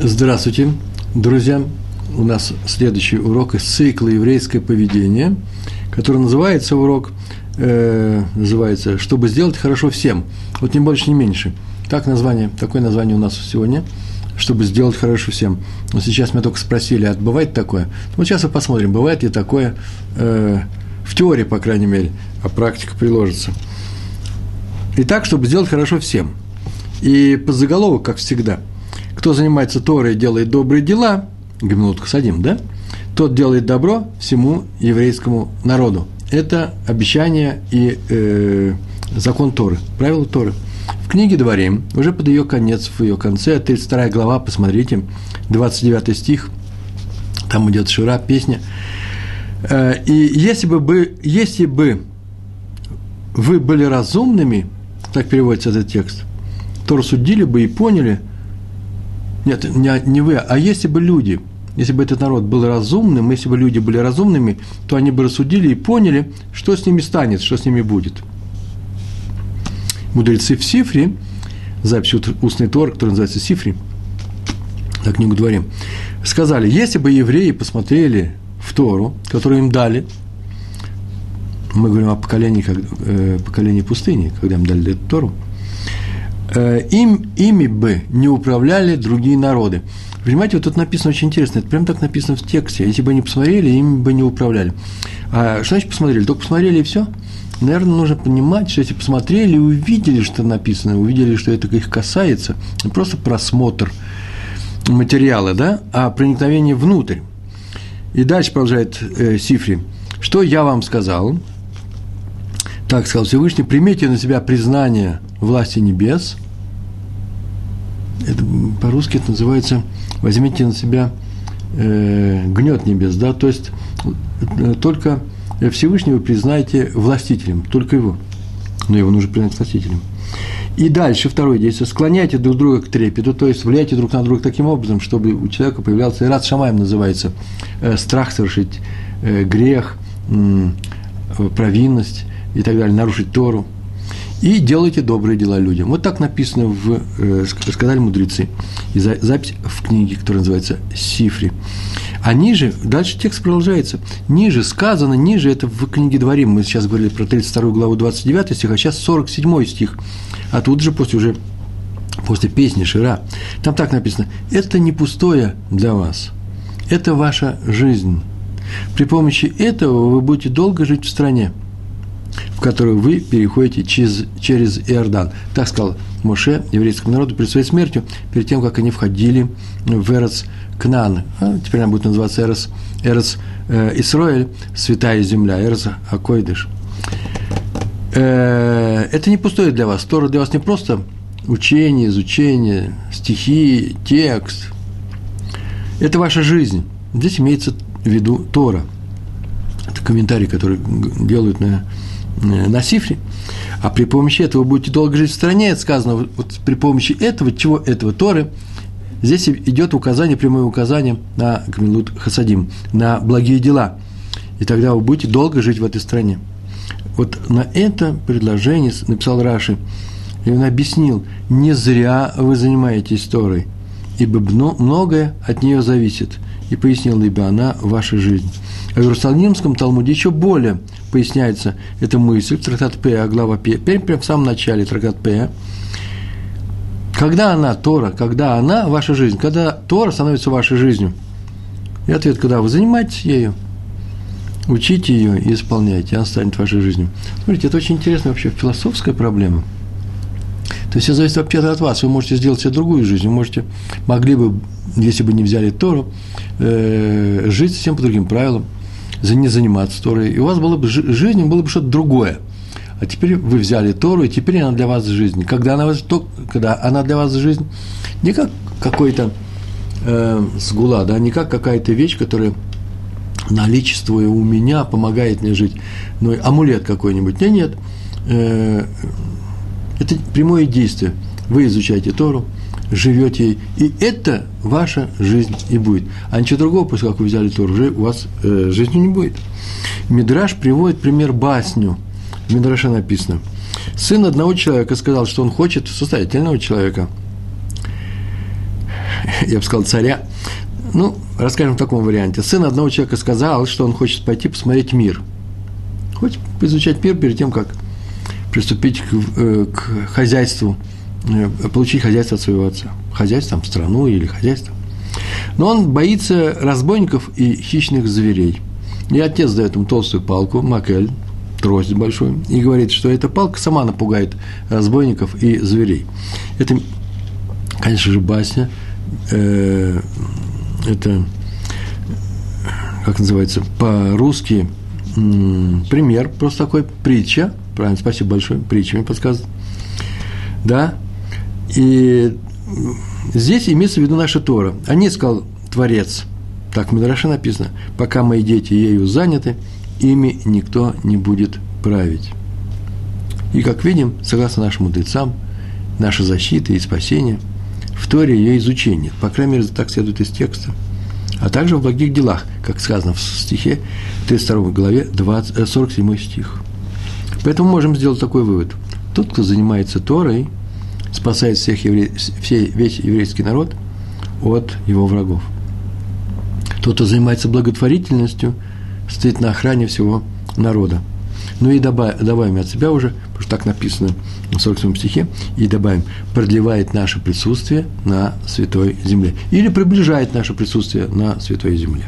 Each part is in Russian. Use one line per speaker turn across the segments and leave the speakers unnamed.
Здравствуйте, друзья! У нас следующий урок из цикла «Еврейское поведение», который называется урок, э, называется «Чтобы сделать хорошо всем». Вот не больше, не меньше. Так название, такое название у нас сегодня «Чтобы сделать хорошо всем». Но сейчас меня только спросили, а бывает такое? Вот сейчас мы посмотрим, бывает ли такое э, в теории, по крайней мере, а практика приложится. Итак, чтобы сделать хорошо всем. И по заголовок, как всегда – кто занимается Торой и делает добрые дела, Гамилут Хасадим, да, тот делает добро всему еврейскому народу. Это обещание и э, закон Торы, правила Торы. В книге Дворим, уже под ее конец, в ее конце, 32 глава, посмотрите, 29 стих, там идет Шира, песня. Э, и если бы, бы, если бы вы были разумными, так переводится этот текст, то рассудили бы и поняли – нет, не, не вы, а если бы люди, если бы этот народ был разумным, если бы люди были разумными, то они бы рассудили и поняли, что с ними станет, что с ними будет. Мудрецы в Сифре, запись устный Тор, который называется Сифри, на книгу дворе, сказали, если бы евреи посмотрели в Тору, которую им дали, мы говорим о поколении, как, э, поколении пустыни, когда им дали эту Тору – им, ими бы не управляли другие народы. Понимаете, вот тут написано очень интересно, это прям так написано в тексте. Если бы они посмотрели, ими бы не управляли. А что значит посмотрели? Только посмотрели и все? Наверное, нужно понимать, что если посмотрели и увидели, что написано, увидели, что это их касается, не просто просмотр материала, да, а проникновение внутрь. И дальше продолжает э, Сифри. Что я вам сказал? Так сказал Всевышний, примите на себя признание власти небес – это, по-русски это называется «возьмите на себя э, гнет небес», да, то есть э, только Всевышнего признаете властителем, только его, но его нужно признать властителем. И дальше второе действие. Склоняйте друг друга к трепету, то есть влияйте друг на друга таким образом, чтобы у человека появлялся, рад шамаем называется, э, страх совершить э, грех, э, провинность и так далее, нарушить Тору – и делайте добрые дела людям. Вот так написано в, э, сказали мудрецы. И за, запись в книге, которая называется «Сифри». А ниже, дальше текст продолжается. Ниже сказано, ниже это в книге Дворим. Мы сейчас говорили про 32 главу 29 стих, а сейчас 47 стих. А тут же после уже после песни Шира, там так написано, это не пустое для вас, это ваша жизнь. При помощи этого вы будете долго жить в стране в которую вы переходите через, через Иордан. Так сказал Моше еврейскому народу перед своей смертью, перед тем, как они входили в Эрец Кнан. А теперь она будет называться Эрец, Эрец э, Исроэль, святая земля, Эрец Акойдыш. Э, это не пустое для вас. Тора для вас не просто учение, изучение, стихи, текст. Это ваша жизнь. Здесь имеется в виду Тора. Это комментарий, который делают на на сифре, а при помощи этого будете долго жить в стране, это сказано, вот при помощи этого, чего этого Торы, здесь идет указание, прямое указание на Гамилут Хасадим, на благие дела. И тогда вы будете долго жить в этой стране. Вот на это предложение написал Раши, и он объяснил, не зря вы занимаетесь Торой, ибо многое от нее зависит. И пояснил, ибо она ваша жизнь. А в Иерусалимском Талмуде еще более поясняется эта мысль, трактат П, глава П, прямо в самом начале трактат П. Когда она, Тора, когда она ваша жизнь, когда Тора становится вашей жизнью? И ответ, когда вы занимаетесь ею, учите ее и исполняйте, она станет вашей жизнью. Смотрите, это очень интересная вообще философская проблема. То есть все зависит вообще от вас. Вы можете сделать себе другую жизнь. Вы можете, могли бы, если бы не взяли Тору, э, жить совсем по другим правилам – не заниматься Торой, и у вас было бы жизнь, было бы что-то другое. А теперь вы взяли Тору, и теперь она для вас жизнь. Когда она, то, когда она для вас жизнь, не как какой-то э, сгула, да, не как какая-то вещь, которая наличествуя у меня, помогает мне жить, но амулет какой-нибудь. Нет, нет. Э, это прямое действие. Вы изучаете Тору, живете, и это ваша жизнь и будет. А ничего другого, после как вы взяли Тору, уже у вас э, жизни не будет. Мидраш приводит пример басню. В Мидраше написано. Сын одного человека сказал, что он хочет, состоятельного человека, я бы сказал, царя. Ну, расскажем в таком варианте. Сын одного человека сказал, что он хочет пойти посмотреть мир. Хочет изучать мир перед тем, как приступить к, э, к хозяйству, э, получить хозяйство от своего отца. Хозяйство, там, страну или хозяйство. Но он боится разбойников и хищных зверей. И отец дает ему толстую палку, макель, трость большую, и говорит, что эта палка сама напугает разбойников и зверей. Это, конечно же, басня. Э, это, как называется, по-русски пример, просто такой притча, правильно, спасибо большое, притча мне подсказывает. Да, и здесь имеется в виду наша Тора. Они сказал Творец, так в Мидраше написано, пока мои дети ею заняты, ими никто не будет править. И, как видим, согласно нашим мудрецам, наша защита и спасение в Торе ее изучение. По крайней мере, так следует из текста. А также в благих делах, как сказано в стихе 32 главе 20, 47 э, стих. Поэтому можем сделать такой вывод. Тот, кто занимается Торой, спасает всех евре... все, весь еврейский народ от его врагов. Тот, кто занимается благотворительностью, стоит на охране всего народа. Ну и добавим, добавим от себя уже, потому что так написано в 47 стихе, и добавим, продлевает наше присутствие на Святой Земле. Или приближает наше присутствие на Святой Земле.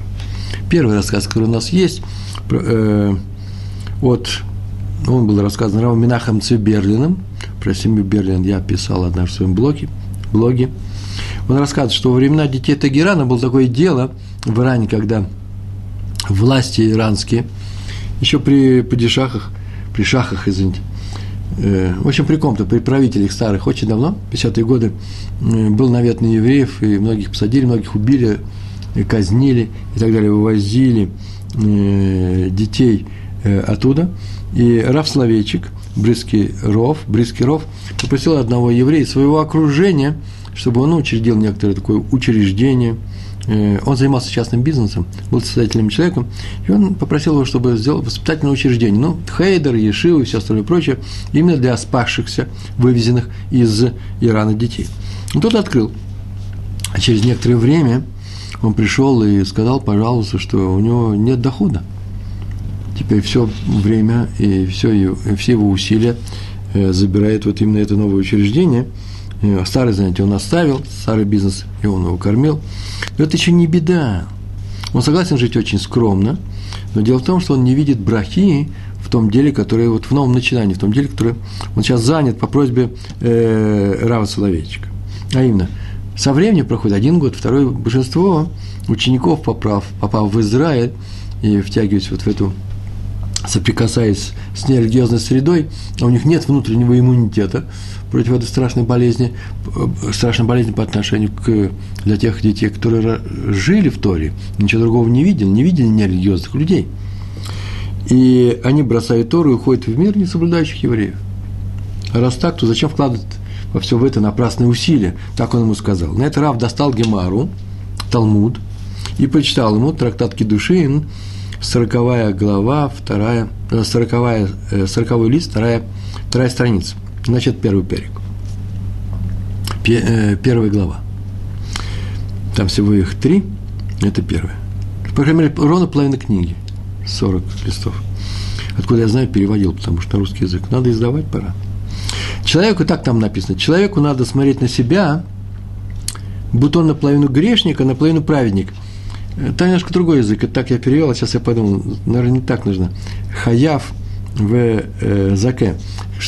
Первый рассказ, который у нас есть, э, от, он был рассказан Равом Минахом Циберлиным, про семью Берлин я писал однажды в своем блоге, блоге. Он рассказывает, что во времена детей Тагерана было такое дело в Иране, когда власти иранские, еще при падишахах, при шахах, извините, э, в общем, при ком-то, при правителях старых, очень давно, 50-е годы, э, был навет на евреев, и многих посадили, многих убили, и казнили и так далее, вывозили э, детей оттуда. И Раф Словейчик, Брызкий Ров, Брызкий Ров, попросил одного еврея своего окружения, чтобы он учредил некоторое такое учреждение – Э, он занимался частным бизнесом, был состоятельным человеком, и он попросил его, чтобы сделал воспитательное учреждение. Ну, Хейдер, Ешивы и все остальное прочее, именно для спасшихся, вывезенных из Ирана детей. И тот открыл. А через некоторое время он пришел и сказал, пожалуйста, что у него нет дохода. Теперь все время и все, и все его усилия э, забирает вот именно это новое учреждение – Э, старое занятие он оставил, старый бизнес, и он его кормил. Но это еще не беда. Он согласен жить очень скромно, но дело в том, что он не видит брахи в том деле, которое вот в новом начинании, в том деле, которое он сейчас занят по просьбе э, Рава Соловейчика. А именно, со временем проходит один год, второй большинство учеников, попав, попав в Израиль и втягиваясь вот в эту соприкасаясь с нерелигиозной средой, а у них нет внутреннего иммунитета, против этой страшной болезни, э, страшной болезни по отношению к, для тех детей, которые жили в Торе, ничего другого не видели, не видели нерелигиозных людей. И они бросают Тору и уходят в мир не соблюдающих евреев. А раз так, то зачем вкладывать во все в это напрасные усилия? Так он ему сказал. На это Рав достал Гемару, Талмуд, и прочитал ему трактат Кедушин, сороковая глава, вторая, э, сороковая, э, сороковой лист, вторая, вторая страница. Значит, первый перек. Э, первая глава. Там всего их три. Это первая. По крайней мере, ровно половина книги. 40 листов. Откуда я знаю, переводил, потому что на русский язык. Надо издавать пора. Человеку, так там написано, человеку надо смотреть на себя, будто он наполовину грешник, а наполовину праведник. Там немножко другой язык, это так я перевел, а сейчас я подумал, наверное, не так нужно. Хаяв в э, заке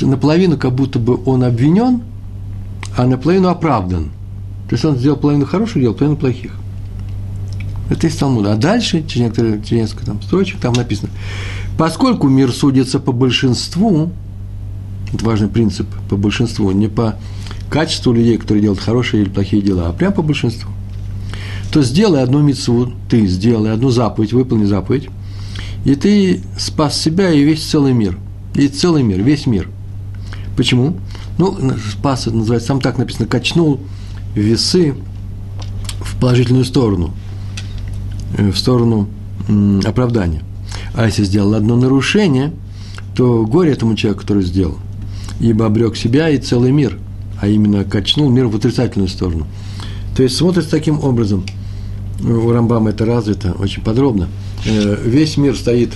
наполовину как будто бы он обвинен, а наполовину оправдан. То есть он сделал половину хороших дел, половину плохих. Это из Талмуда. А дальше, через, некоторые, через несколько там, строчек, там написано, поскольку мир судится по большинству, это важный принцип, по большинству, не по качеству людей, которые делают хорошие или плохие дела, а прям по большинству, то сделай одну мецву, ты сделай одну заповедь, выполни заповедь, и ты спас себя и весь целый мир. И целый мир, весь мир. Почему? Ну, спас, это называется, там так написано, качнул весы в положительную сторону, э, в сторону оправдания. А если сделал одно нарушение, то горе этому человеку, который сделал, ибо обрек себя и целый мир, а именно качнул мир в отрицательную сторону. То есть смотрится таким образом. У Рамбама это развито очень подробно. Э, весь мир стоит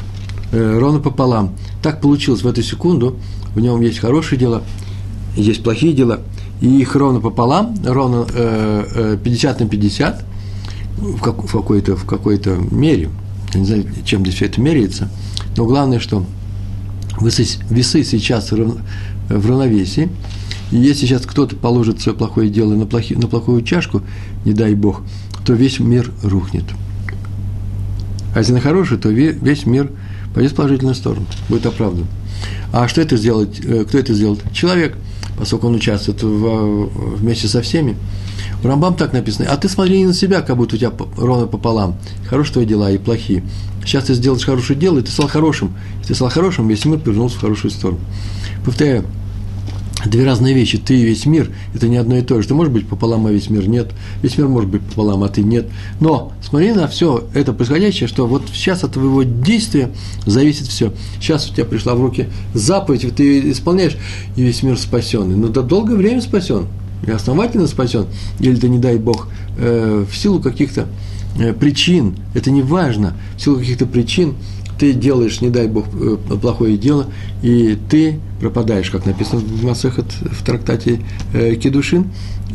э, ровно пополам. Так получилось в эту секунду. В нем есть хорошие дела, есть плохие дела. И их ровно пополам, ровно 50 на 50 в, как, в, какой-то, в какой-то мере. Я не знаю, чем здесь все это меряется. Но главное, что весы, весы сейчас в равновесии. И если сейчас кто-то положит свое плохое дело на, плохи, на плохую чашку, не дай бог, то весь мир рухнет. А если на хорошую, то весь мир пойдет в положительную сторону, будет оправдан. А что это сделать? Э, кто это сделает? Человек, поскольку он участвует в, вместе со всеми. В Рамбам так написано. А ты смотри не на себя, как будто у тебя ровно пополам. Хорошие твои дела и плохие. Сейчас ты сделаешь хорошее дело, и ты стал хорошим. Если ты стал хорошим, весь мир повернулся в хорошую сторону. Повторяю, Две разные вещи. Ты и весь мир – это не одно и то же. Ты можешь быть пополам, а весь мир нет. Весь мир может быть пополам, а ты нет. Но смотри на все это происходящее, что вот сейчас от твоего действия зависит все. Сейчас у тебя пришла в руки заповедь, ты исполняешь, и весь мир спасен. Но до долгое время спасен. И основательно спасен. Или ты, не дай Бог, э, в силу каких-то э, причин, это не важно, в силу каких-то причин ты делаешь, не дай Бог, э, плохое дело, и ты пропадаешь, как написано в Масехат, в трактате э, Кедушин,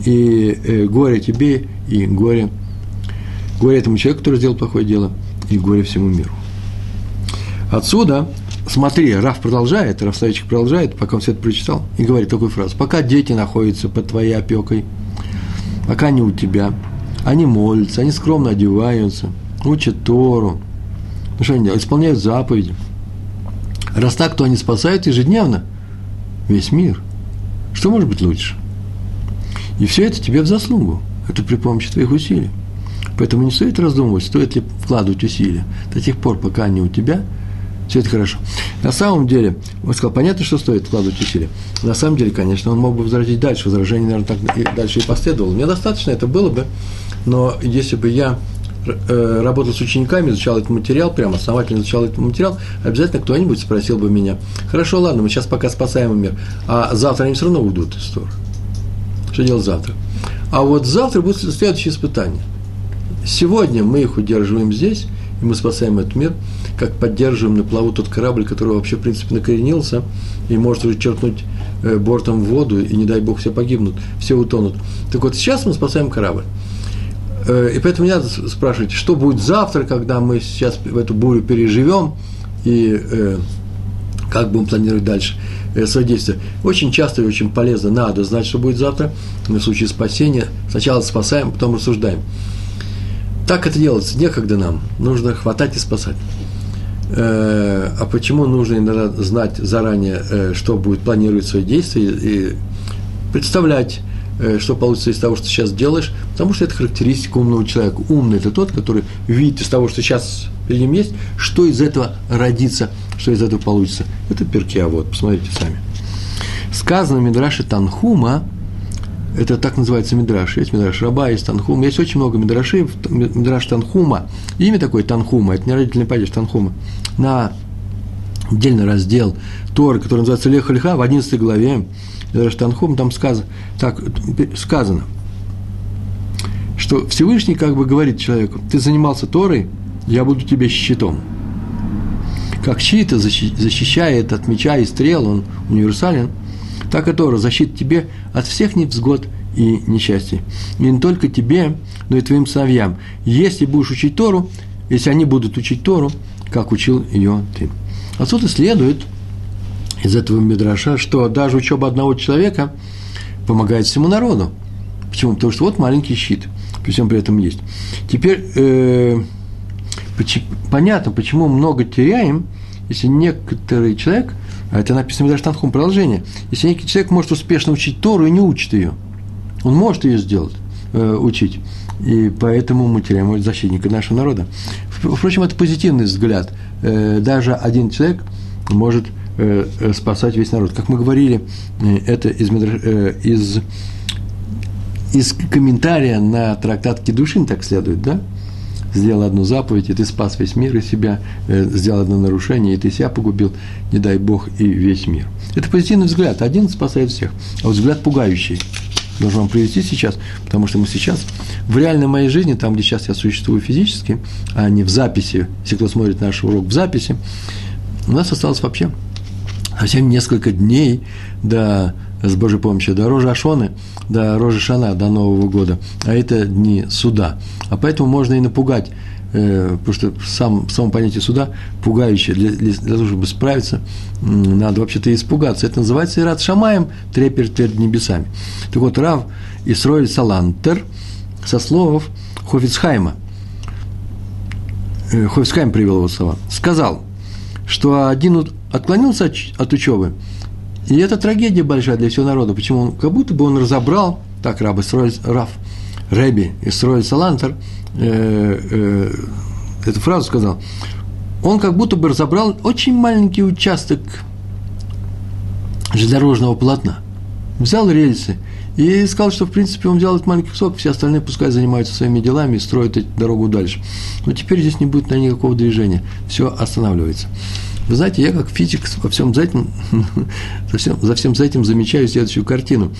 и э, горе тебе, и горе, горе этому человеку, который сделал плохое дело, и горе всему миру. Отсюда, смотри, Раф продолжает, Раф Савичек продолжает, пока он все это прочитал, и говорит такую фразу. Пока дети находятся под твоей опекой, пока они у тебя, они молятся, они скромно одеваются, учат Тору, ну что они делают? Исполняют заповеди. Раз так, то они спасают ежедневно весь мир. Что может быть лучше? И все это тебе в заслугу. Это при помощи твоих усилий. Поэтому не стоит раздумывать, стоит ли вкладывать усилия. До тех пор, пока они у тебя, все это хорошо. На самом деле, он сказал, понятно, что стоит вкладывать усилия. На самом деле, конечно, он мог бы возразить дальше. Возражение, наверное, так и дальше и последовало. Мне достаточно это было бы, но если бы я работал с учениками, изучал этот материал, прямо основательно изучал этот материал, обязательно кто-нибудь спросил бы меня, хорошо, ладно, мы сейчас пока спасаем мир, а завтра они все равно уйдут из Тора. Что делать завтра? А вот завтра будет следующее испытание. Сегодня мы их удерживаем здесь, и мы спасаем этот мир, как поддерживаем на плаву тот корабль, который вообще, в принципе, накоренился и может уже черкнуть э, бортом в воду, и не дай бог все погибнут, все утонут. Так вот, сейчас мы спасаем корабль. Э, и поэтому не надо спрашивать, что будет завтра, когда мы сейчас в эту бурю переживем, и э, как будем планировать дальше э, свои действия. Очень часто и очень полезно надо знать, что будет завтра, в случае спасения. Сначала спасаем, потом рассуждаем. Так это делается, некогда нам, нужно хватать и спасать. Э, а почему нужно иногда знать заранее, э, что будет планировать свои действия и представлять что получится из того, что сейчас делаешь, потому что это характеристика умного человека. Умный – это тот, который видит из того, что сейчас перед ним есть, что из этого родится, что из этого получится. Это перки, а вот, посмотрите сами. Сказано в Танхума, это так называется Мидраш, есть Мидраш Раба, есть Танхум, есть очень много Мидрашей, Мидраш Танхума, имя такое Танхума, это не родительный падеж Танхума, на отдельный раздел Торы, который называется Леха Леха, в 11 главе, Штанхум, там сказано, так, сказано, что Всевышний как бы говорит человеку, ты занимался Торой, я буду тебе щитом. Как щит защищает от меча и стрел, он универсален, так и Тора защитит тебе от всех невзгод и несчастий. И не только тебе, но и твоим сыновьям. Если будешь учить Тору, если они будут учить Тору, как учил ее ты. Отсюда следует – из этого Мидраша, что даже учеба одного человека помогает всему народу. Почему? Потому что вот маленький щит, при всем при этом есть. Теперь э, понятно, почему много теряем, если некоторый человек, а это написано в Мидраш продолжение, если некий человек может успешно учить Тору и не учит ее, он может ее сделать, э, учить, и поэтому мы теряем защитника нашего народа. Впрочем, это позитивный взгляд. Э, даже один человек может спасать весь народ. Как мы говорили, э, это из, из, из комментария на трактат Кедушин так следует, да? Сделал одну заповедь, и ты спас весь мир и себя, сделал одно нарушение, и ты себя погубил, не дай Бог, и весь мир. Это позитивный взгляд. Один спасает всех. А вот взгляд пугающий. должен вам привести сейчас, потому что мы сейчас в реальной моей жизни, там, где сейчас я существую физически, а не в записи, если кто смотрит наш урок в записи, у нас осталось вообще совсем несколько дней до, с Божьей помощью, до Рожа Ашоны, до Рожа Шана, до Нового года, а это дни суда. А поэтому можно и напугать Э, потому что сам, само понятие суда пугающее, для, для, для того, чтобы справиться, надо вообще-то испугаться. Это называется Ират Шамаем, трепер перед небесами. Так вот, Рав Исроэль Салантер со слов Хофицхайма, э, Хофицхайм привел его слова, сказал, что один отклонился от, учебы, и это трагедия большая для всего народа. Почему? Он, как будто бы он разобрал, так Раб Исроэль, Рав, Рэби Исроэль Салантер – э, э, эту фразу сказал, он как будто бы разобрал очень маленький участок железнодорожного полотна. Взял рельсы и сказал, что, в принципе, он взял этот маленький кусок, все остальные пускай занимаются своими делами и строят дорогу дальше. Но теперь здесь не будет на никакого движения, все останавливается. Вы знаете, я как физик во всем за этим, за, всем, за всем за этим замечаю следующую картину.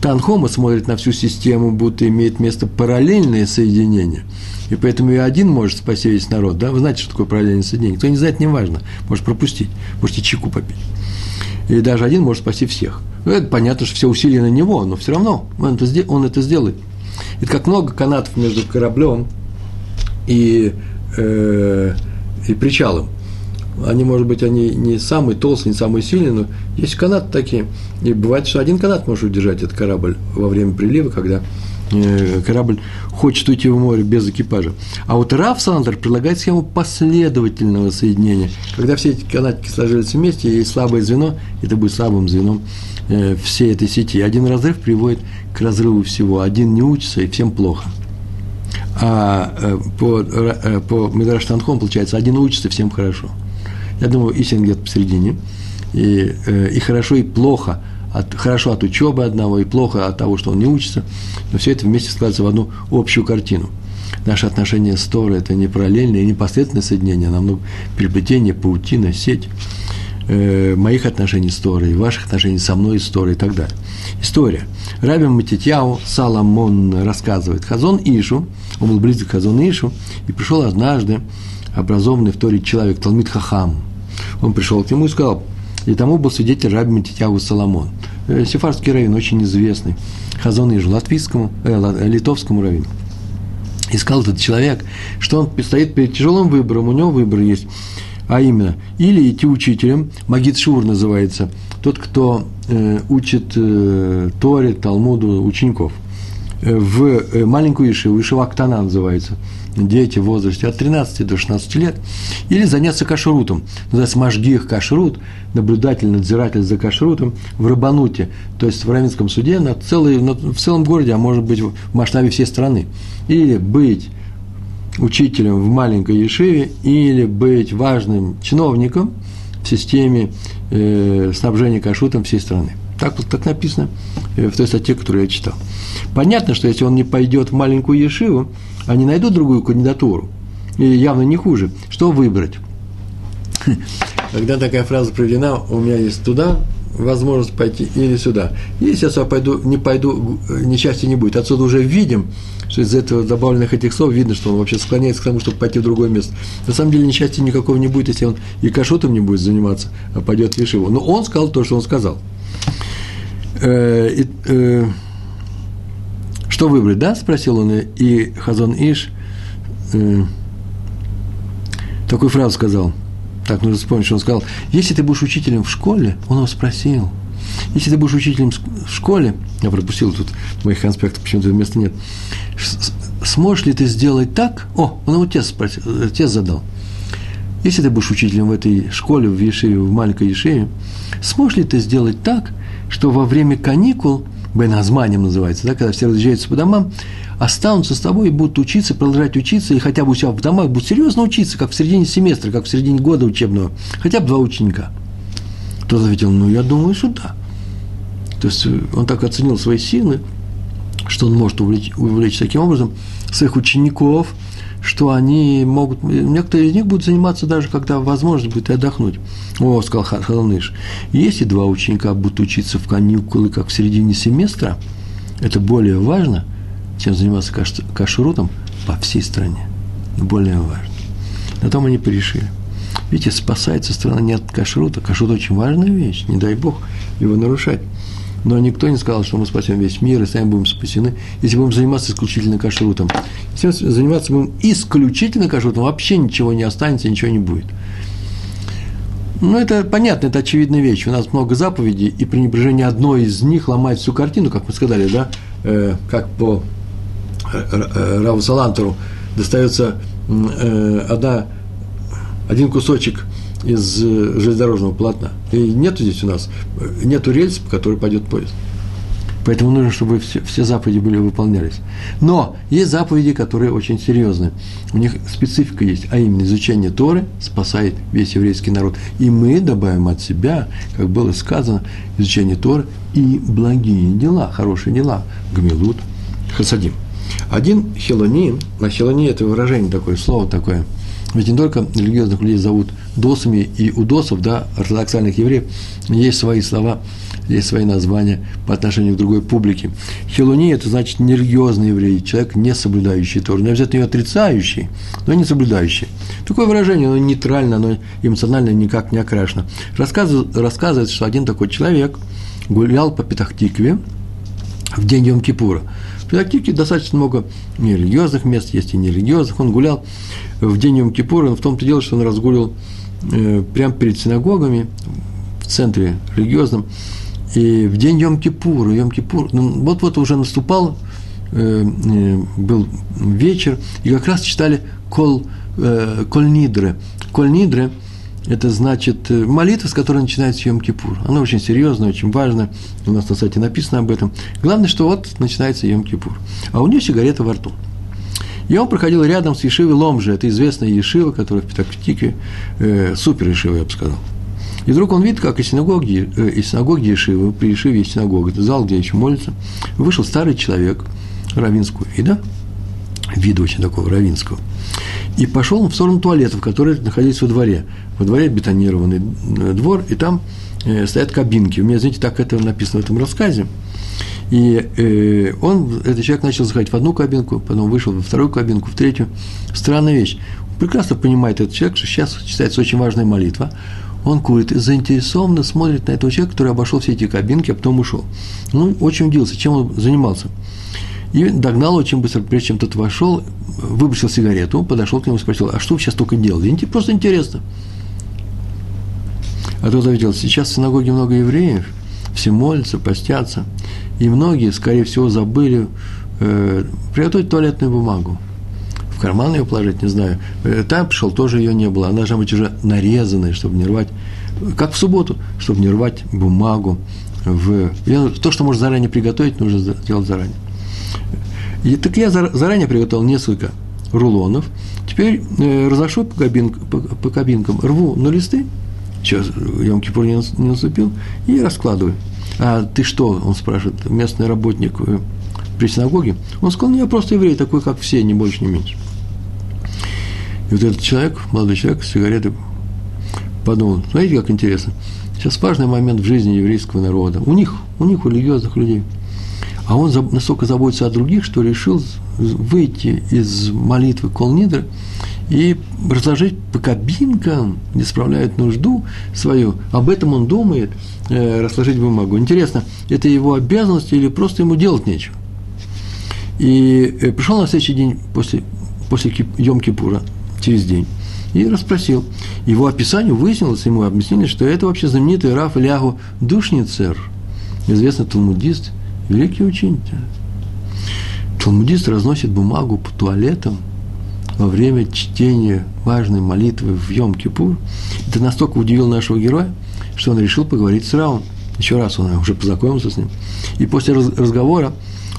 Танхома смотрит на всю систему, будто имеет место параллельное соединение. И поэтому и один может спасти весь народ. Да? Вы знаете, что такое параллельное соединение. Кто не знает, не важно. Может пропустить. Можете чеку попить. И даже один может спасти всех. Ну, это понятно, что все усилия на него, но все равно он это, он это сделает. Это как много канатов между кораблем и, э, и причалом – они, может быть, они не самые толстые, не самые сильные, но есть канаты такие. И бывает, что один канат может удержать этот корабль во время прилива, когда э, корабль хочет уйти в море без экипажа. А вот Раф Сандер предлагает схему последовательного соединения. Когда все эти канатики сложились вместе, и слабое звено, это будет слабым звеном э, всей этой сети. Один разрыв приводит к разрыву всего. Один не учится, и всем плохо. А э, по, по Медраш получается, один учится, всем хорошо – я думаю, истина где-то посередине. И, э, и хорошо, и плохо. От, хорошо от учебы одного, и плохо от того, что он не учится. Но все это вместе складывается в одну общую картину. Наши отношения с Торой – это не параллельное, не последовательное соединение, а намного переплетение, паутина, сеть э, моих отношений с Торой, ваших отношений со мной с Торой и так далее. История. Раби Матитьяу Саламон рассказывает. Хазон Ишу, он был близок к Хазон Ишу, и пришел однажды образованный в Торе человек, Талмит Хахам – он пришел к нему и сказал, и тому был свидетель Раби Матитягу Соломон. Э, сефарский раввин, очень известный. Хазон Ижу, латвийскому, э, литовскому раввину. И сказал этот человек, что он стоит перед тяжелым выбором, у него выбор есть, а именно, или идти учителем, Магид Шур называется, тот, кто э, учит э, Торе, Талмуду учеников, э, в э, маленькую Ишиву, Ишива Ктана называется – дети в возрасте от 13 до 16 лет, или заняться кашрутом, называется мажгих кашрут, наблюдатель, надзиратель за кашрутом в Рабануте, то есть в Равинском суде на целый, на, в целом городе, а может быть в масштабе всей страны. Или быть учителем в маленькой Ешиве, или быть важным чиновником в системе э, снабжения кашрутом всей страны. Так, так написано э, в той статье, которую я читал. Понятно, что если он не пойдет в маленькую Ешиву, они найдут другую кандидатуру, и явно не хуже, что выбрать. Когда такая фраза проведена, у меня есть туда возможность пойти или сюда. Если я пойду, не пойду, несчастья не будет. Отсюда уже видим, что из этого добавленных этих слов видно, что он вообще склоняется к тому, чтобы пойти в другое место. На самом деле несчастья никакого не будет, если он и кашотом не будет заниматься, а пойдет в Ешиву. Но он сказал то, что он сказал. Э, э, что выбрать, да? Спросил он, и Хазон Иш э, такую фразу сказал. Так, нужно вспомнить, что он сказал. Если ты будешь учителем в школе, он его спросил, если ты будешь учителем в школе, я пропустил тут моих конспектах, почему-то места нет, сможешь ли ты сделать так? О, он его тест, спросил, э, тест задал. Если ты будешь учителем в этой школе, в Ешиве, в маленькой Ешиве, сможешь ли ты сделать так, что во время каникул Бен Азманем называется, да, когда все разъезжаются по домам, останутся с тобой и будут учиться, продолжать учиться, и хотя бы у себя в домах будут серьезно учиться, как в середине семестра, как в середине года учебного, хотя бы два ученика. Тот ответил, ну, я думаю, что да. То есть э, он так оценил свои силы, что он может увлечь, увлечь таким образом своих учеников – что они могут, некоторые из них будут заниматься даже, когда возможность будет отдохнуть. О, сказал Халаныш, если два ученика будут учиться в каникулы, как в середине семестра, это более важно, чем заниматься каш, кашрутом по всей стране. Более важно. На том они порешили. Видите, спасается страна не от кашрута. Кашрут очень важная вещь, не дай бог его нарушать. Но никто не сказал, что мы спасем весь мир и сами будем спасены, если будем заниматься исключительно кашрутом. Если заниматься будем исключительно кашрутом, вообще ничего не останется, ничего не будет. Ну, это понятно, это очевидная вещь. У нас много заповедей, и пренебрежение одной из них ломает всю картину, как мы сказали, да, э, как по э, э, Раву Салантеру достается э, одна, один кусочек из э, железнодорожного полотна. И нету здесь у нас, э, нету рельс, по которой пойдет поезд. Поэтому нужно, чтобы все, все заповеди были выполнялись. Но есть заповеди, которые очень серьезные. У них специфика есть, а именно изучение Торы спасает весь еврейский народ. И мы добавим от себя, как было сказано, изучение Торы и благие дела, хорошие дела. Гамилут, хасадим. Один хелоним, а хелони – это выражение такое, слово такое – ведь не только религиозных людей зовут досами, и у досов, да, ортодоксальных евреев, есть свои слова, есть свои названия по отношению к другой публике. Хилуни – это значит нерелигиозный еврей, человек, не соблюдающий Тору, не обязательно ее отрицающий, но не соблюдающий. Такое выражение, оно нейтрально, оно эмоционально никак не окрашено. Рассказывает, рассказывается, что один такой человек гулял по Петахтикве в день Йом-Кипура – Педактике достаточно много нерелигиозных мест, есть и нерелигиозных. Он гулял в день Йом-Кипура, в том-то дело, что он разгулял э, прямо перед синагогами, в центре религиозном, и в день Йом-Кипура, Йом-Кипур, ну, вот-вот уже наступал, э, э, был вечер, и как раз читали Кол, э, Коль Нидры. Коль Нидры – это значит э, молитва, с которой начинается Йом-Кипур. Она очень серьезная, очень важная. У нас на сайте написано об этом. Главное, что вот начинается Йом-Кипур. А у нее сигарета во рту. И он проходил рядом с Ешивой Ломжи. Это известная Ешива, которая в Петахтике, э, супер Ешива, я бы сказал. И вдруг он видит, как из синагоги, э, из синагоги Ешивы, при Ешиве есть синагога, это зал, где еще молится, вышел старый человек, равинскую, и да, вида очень такого равинского – и пошел в сторону туалетов, которые находились во дворе. Во дворе бетонированный э, двор, и там э, стоят кабинки. У меня, знаете, так это написано в этом рассказе. И э, он, этот человек начал заходить в одну кабинку, потом вышел во вторую кабинку, в третью. Странная вещь. Прекрасно понимает этот человек, что сейчас читается очень важная молитва. Он курит и заинтересованно смотрит на этого человека, который обошел все эти кабинки, а потом ушел. Ну, очень удивился, чем он занимался. И догнал очень быстро, прежде чем тот вошел, выбросил сигарету, подошел к нему и спросил, а что вы сейчас только делали? Просто интересно. А тот ответил, сейчас в синагоге много евреев, все молятся, постятся, и многие, скорее всего, забыли э, приготовить туалетную бумагу. В карман ее положить, не знаю. Э, там пришел, тоже ее не было. Она должна быть уже нарезанная, чтобы не рвать, как в субботу, чтобы не рвать бумагу. В... То, что можно заранее приготовить, нужно сделать заранее. И так я заранее приготовил несколько рулонов. Теперь э, разошу по, кабин, по, по кабинкам, рву на листы, сейчас Йом Кипур не, не наступил, и раскладываю. А ты что, он спрашивает, местный работник э, при синагоге? Он сказал, ну я просто еврей, такой, как все, не больше, не меньше. И вот этот человек, молодой человек с сигаретой, подумал, знаете, как интересно, сейчас важный момент в жизни еврейского народа. У них, у них, у религиозных людей – а он настолько заботится о других, что решил выйти из молитвы Колнидра и разложить по кабинкам, где справляют нужду свою. Об этом он думает, э, разложить бумагу. Интересно, это его обязанность или просто ему делать нечего? И э, пришел на следующий день после, после Йом-Кипура, через день, и расспросил. Его описанию выяснилось, ему объяснили, что это вообще знаменитый Раф Лягу Душницер, известный талмудист – Великий учитель. Талмудист разносит бумагу по туалетам во время чтения важной молитвы в Йом-Кипур. Это настолько удивило нашего героя, что он решил поговорить с Раун. Еще раз он уже познакомился с ним. И после разговора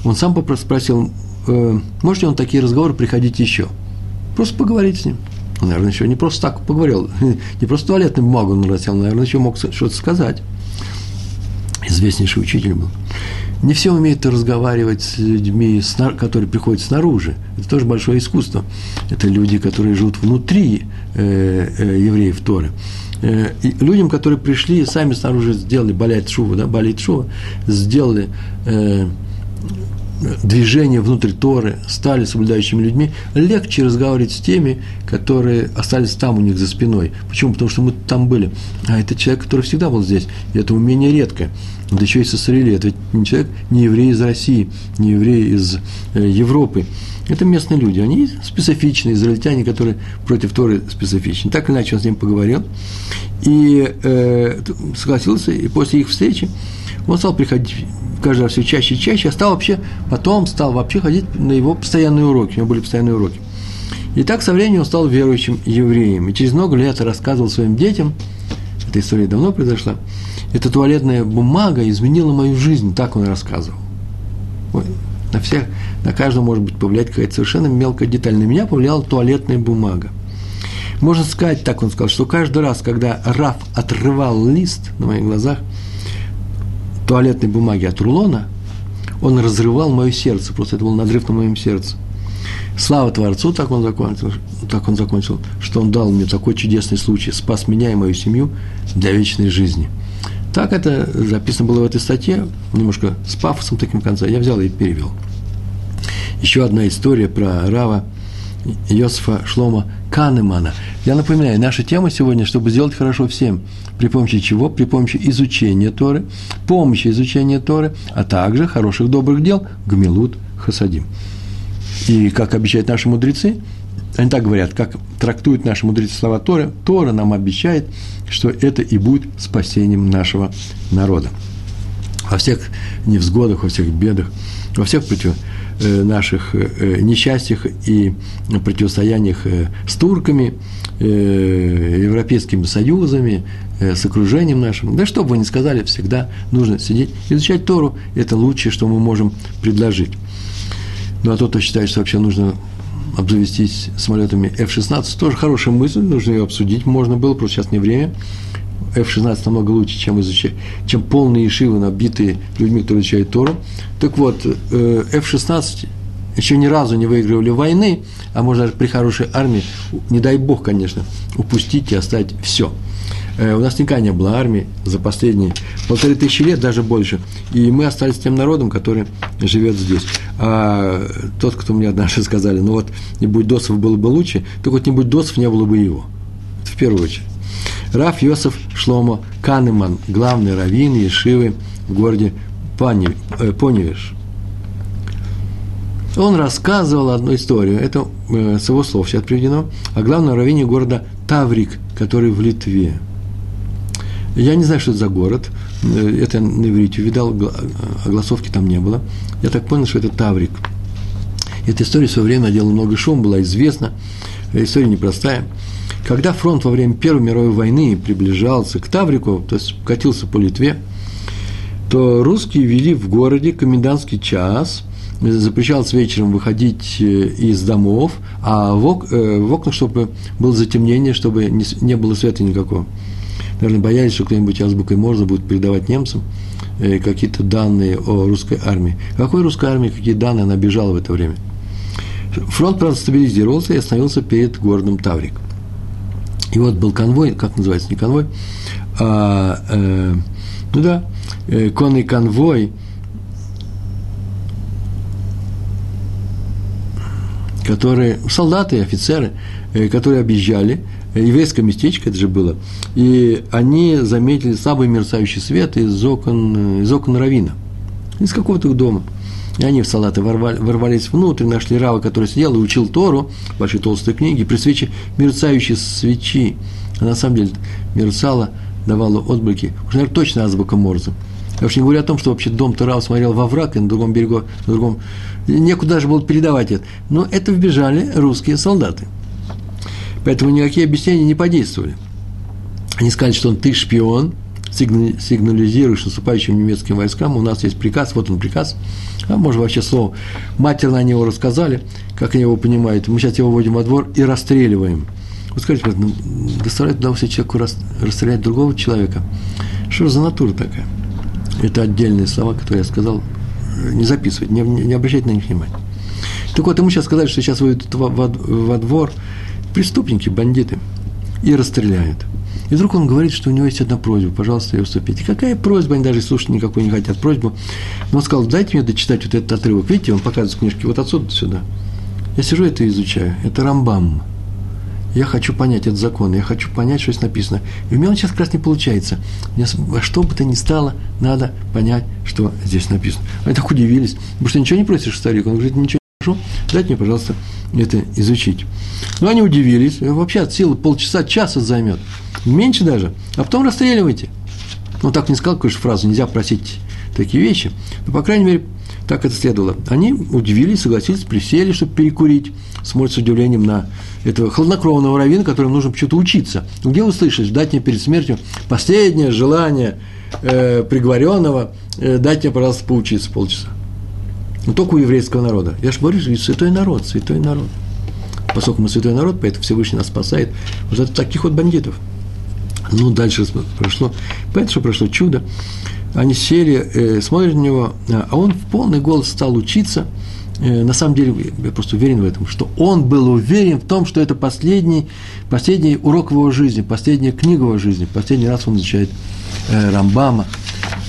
он сам спросил, э, можете он такие разговоры приходить еще? Просто поговорить с ним. Он, наверное, еще не просто так поговорил, не просто туалетную бумагу он рассел, наверное, еще мог что-то сказать. Известнейший учитель был. Не все умеют разговаривать с людьми, которые приходят снаружи. Это тоже большое искусство. Это люди, которые живут внутри э, э, евреев Торы. Э, людям, которые пришли, сами снаружи сделали балять шува, да, балит шува, сделали движение внутрь Торы, стали соблюдающими людьми, легче разговаривать с теми, которые остались там у них за спиной. Почему? Потому что мы там были. А это человек, который всегда был здесь. И это умение редкое. Да еще и со Израиля. Это не человек, не еврей из России, не еврей из э, Европы. Это местные люди. Они специфичные, израильтяне, которые против Торы специфичны. Так или иначе он с ним поговорил. И э, согласился. И после их встречи он стал приходить каждый раз все чаще и чаще, а стал вообще, потом стал вообще ходить на его постоянные уроки, у него были постоянные уроки. И так со временем он стал верующим евреем. И через много лет рассказывал своим детям, эта история давно произошла, эта туалетная бумага изменила мою жизнь, так он рассказывал. Ой, на всех, на каждого может быть повлиять какая-то совершенно мелкая деталь. На меня повлияла туалетная бумага. Можно сказать, так он сказал, что каждый раз, когда Раф отрывал лист на моих глазах – туалетной бумаги от рулона, он разрывал мое сердце, просто это был надрыв на моем сердце. Слава Творцу, так он закончил, так он закончил, что он дал мне такой чудесный случай, спас меня и мою семью для вечной жизни. Так это записано было в этой статье, немножко с пафосом таким в конце. Я взял и перевел. Еще одна история про Рава Йосифа Шлома Канемана. Я напоминаю, наша тема сегодня, чтобы сделать хорошо всем. При помощи чего? При помощи изучения Торы, помощи изучения Торы, а также хороших добрых дел, гмилут хасадим. И, как обещают наши мудрецы, они так говорят, как трактуют наши мудрецы слова Торы, Тора нам обещает, что это и будет спасением нашего народа. Во всех невзгодах, во всех бедах, во всех Э, наших э, несчастьях и противостояниях э, с турками, Европейскими союзами, с окружением нашим. Да что бы вы ни сказали, всегда нужно сидеть, изучать Тору. Это лучшее, что мы можем предложить. Ну, а тот, кто считает, что вообще нужно обзавестись самолетами F-16, тоже хорошая мысль, нужно ее обсудить, можно было, просто сейчас не время. F-16 намного лучше, чем, изучать, чем полные ишивы, набитые людьми, которые изучают Тору. Так вот, э, F-16 еще ни разу не выигрывали войны, а можно даже при хорошей армии, не дай бог, конечно, упустить и оставить все. Э, у нас никогда не было армии за последние полторы тысячи лет, даже больше. И мы остались тем народом, который живет здесь. А тот, кто мне однажды сказали, ну вот, не будь досов было бы лучше, так вот не будь досов, не было бы его. Это в первую очередь. Раф Йосеф Шломо Канеман, главный раввин Ешивы в городе э, Поневиш. Он рассказывал одну историю, это э, с его слов сейчас приведено, о главном раввине города Таврик, который в Литве. Я не знаю, что это за город, э, это на иврите увидал, огласовки там не было. Я так понял, что это Таврик. Эта история в свое время наделала много шума, была известна, история непростая. Когда фронт во время Первой мировой войны приближался к Таврику, то есть катился по Литве, то русские ввели в городе комендантский час, запрещалось вечером выходить э, из домов, а в, ок, э, в окнах, чтобы было затемнение, чтобы не, не было света никакого. Наверное, боялись, что кто-нибудь азбукой Морзе будет передавать немцам э, какие-то данные о русской армии. Какой русской армии, какие данные она бежала в это время? Фронт, правда, стабилизировался и остановился перед городом Таврик. И вот был конвой, как называется, не конвой, а, э, ну да, э, конный конвой, которые, солдаты и офицеры, э, которые объезжали, еврейское местечко это же было, и они заметили слабый мерцающий свет из окон, из окон Равина, из какого-то дома – и они в салаты ворвали, ворвались внутрь, нашли Рава, который сидел и учил Тору, большие толстые книги, при свече мерцающей свечи. А на самом деле мерцала, давала отблики. Уж, наверное, точно азбука Морзе. Я уж не говорю о том, что вообще дом Тора смотрел во враг, и на другом берегу, на другом... Некуда даже было передавать это. Но это вбежали русские солдаты. Поэтому никакие объяснения не подействовали. Они сказали, что он ты шпион, сигнализируешь наступающим немецким войскам, у нас есть приказ, вот он приказ, а может вообще слово, матерно они его рассказали, как они его понимают, мы сейчас его вводим во двор и расстреливаем. Вы скажите, ну, доставлять удовольствие человеку расстрелять другого человека, что за натура такая? Это отдельные слова, которые я сказал, не записывать, не, не обращать на них внимания. Так вот, ему сейчас сказали, что сейчас выйдут во, во, во двор преступники, бандиты, и расстреляют. И вдруг он говорит, что у него есть одна просьба, пожалуйста, ее уступите. Какая просьба, они даже слушать никакой не хотят просьбу. Но он сказал, дайте мне дочитать вот этот отрывок. Видите, он показывает книжки вот отсюда сюда. Я сижу это изучаю. Это Рамбам. Я хочу понять этот закон, я хочу понять, что здесь написано. И у меня он сейчас как раз не получается. Мне во что бы то ни стало, надо понять, что здесь написано. Они так удивились. Потому что ничего не просишь, старик? Он говорит, ничего не прошу, дайте мне, пожалуйста, это изучить. Но они удивились. Вообще от силы полчаса, часа займет. Меньше даже. А потом расстреливайте. Он так не сказал, конечно, фразу, нельзя просить такие вещи. Но, по крайней мере, так это следовало. Они удивились, согласились, присели, чтобы перекурить. Смотрят с удивлением на этого хладнокровного раввина, которому нужно почему-то учиться. Где вы слышите, дать мне перед смертью последнее желание э, приговоренного, э, дайте мне, пожалуйста, поучиться полчаса. Но только у еврейского народа. Я же говорю, святой народ, святой народ. Поскольку мы святой народ, поэтому Всевышний нас спасает вот от таких вот бандитов. Ну, дальше прошло, поэтому что прошло чудо. Они сели, э, смотрят на него, а он в полный голос стал учиться – Э, на самом деле, я просто уверен в этом, что он был уверен в том, что это последний, последний урок его жизни, последняя книга его жизни, последний раз он изучает э, Рамбама.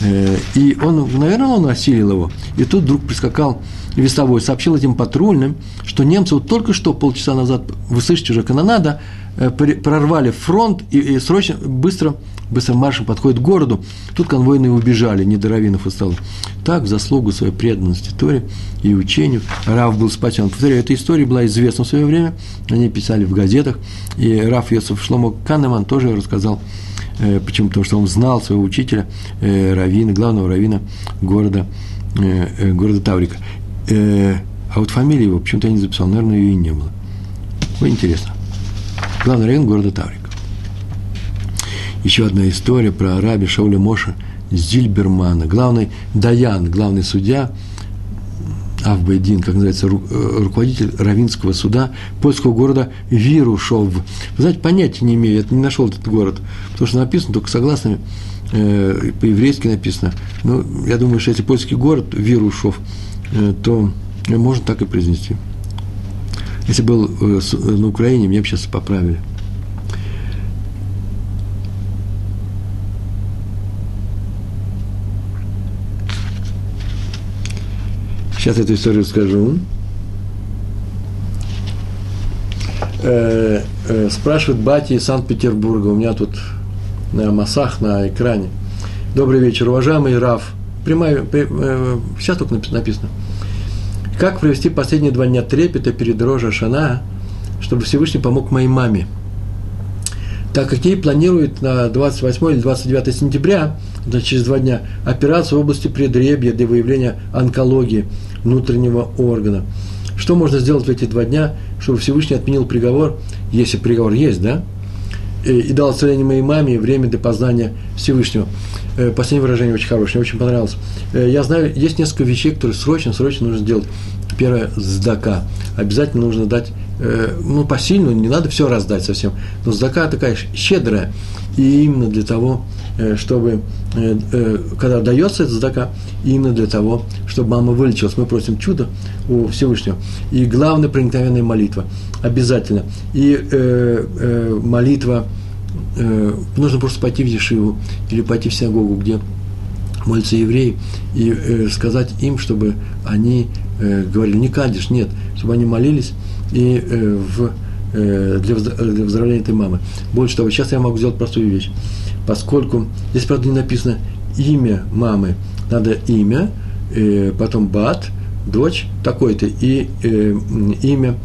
Э, и он, наверное, он осилил его. И тут вдруг прискакал вестовой, сообщил этим патрульным, что немцы вот только что, полчаса назад, вы слышите уже канонада, э, прорвали фронт и, и срочно, быстро быстрым маршем подходит к городу. Тут конвойные убежали, не до раввинов осталось. Так, в заслугу своей преданности Торе и учению, Рав был спасен. Повторяю, эта история была известна в свое время, они писали в газетах, и Раф Йосиф Шломо Канеман тоже рассказал, э, почему, потому что он знал своего учителя, э, раввина, главного раввина города, э, э города Таврика. Э, а вот фамилии его почему-то я не записал, наверное, ее и не было. Ой, интересно. Главный раввин города Таврика. Еще одна история про араби Шауля Моша Зильбермана, главный Даян, главный судья, Авбайдин, как называется, э, руководитель Равинского суда польского города Вирушов. Вы знаете, понятия не имею, я не нашел этот город, потому что написано только согласными, э, по-еврейски написано. Но я думаю, что если польский город Вирушов, э, то можно так и произнести. Если был э, на Украине, мне бы сейчас поправили – Сейчас эту историю скажу. Э, э, спрашивает Бати из Санкт-Петербурга. У меня тут на массах, на экране. Добрый вечер, уважаемый Раф. Прямая, э, сейчас только написано. Как провести последние два дня трепета перед Рожа Шана, чтобы Всевышний помог моей маме? Так как ей планируют на 28 или 29 сентября, значит, через два дня, операцию в области предребья для выявления онкологии – внутреннего органа. Что можно сделать в эти два дня, чтобы Всевышний отменил приговор, если приговор есть, да, и дал исцеление моей маме время для познания Всевышнего. Э, последнее выражение очень хорошее, очень понравилось. Э, я знаю, есть несколько вещей, которые срочно, срочно нужно сделать. Первое – сдака. Обязательно нужно дать, э, ну, посильно, не надо все раздать совсем, но сдака такая щедрая. И именно для того, Э, чтобы, э, э, когда дается эта задака, именно для того, чтобы мама вылечилась. Мы просим чудо у Всевышнего. И главное, проникновенная молитва. Обязательно. И э, э, молитва, э, нужно просто пойти в Ешиву или пойти в синагогу, где молятся евреи, и э, сказать им, чтобы они э, говорили, не кадишь, нет, чтобы они молились и э, в, э, для, для выздоровления этой мамы. Больше того, сейчас я могу сделать простую вещь поскольку здесь, правда, не написано имя мамы, надо имя, э, потом бат, дочь такой-то, и э, имя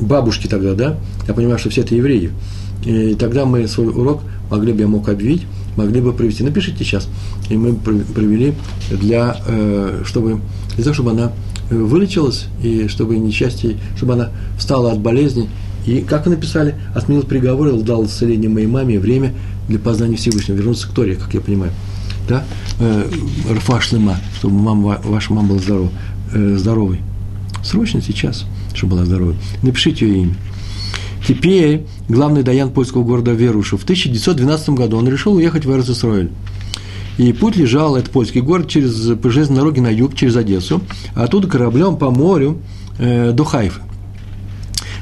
бабушки тогда, да, я понимаю, что все это евреи, и тогда мы свой урок могли бы, я мог объявить, могли бы провести. Напишите сейчас. И мы провели для, э, чтобы, для того, чтобы она вылечилась, и чтобы несчастье, чтобы она встала от болезни, и, как вы написали, отменил приговор и дал исцеление моей маме время для познания Всевышнего, вернуться к Торе, как я понимаю. Да? Э, Рфаш чтобы мама, ваша мама была здорова, э, здоровой. Срочно сейчас, чтобы была здоровой. Напишите ее имя. Теперь главный даян польского города Веруша. В 1912 году он решил уехать в Эрзесройль. И путь лежал, это польский город, через, по железной дороге на юг, через Одессу, а оттуда кораблем по морю э, до Хайфа.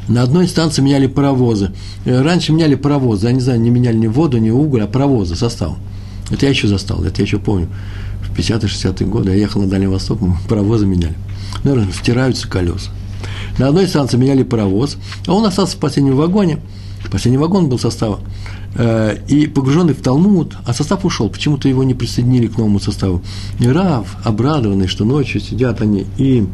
На одной станции меняли паровозы. Э, раньше меняли паровозы, я не знаю, не меняли ни воду, ни уголь, а паровозы, состав. Это я еще застал, это я еще помню. В 50-60-е годы я ехал на Дальний Восток, паровозы меняли. Наверное, втираются колеса. На одной станции меняли паровоз, а он остался в последнем вагоне. Последний вагон был состава. Э, и погруженный в Талмуд, а состав ушел, почему-то его не присоединили к новому составу. И Рав, обрадованный, что ночью сидят они и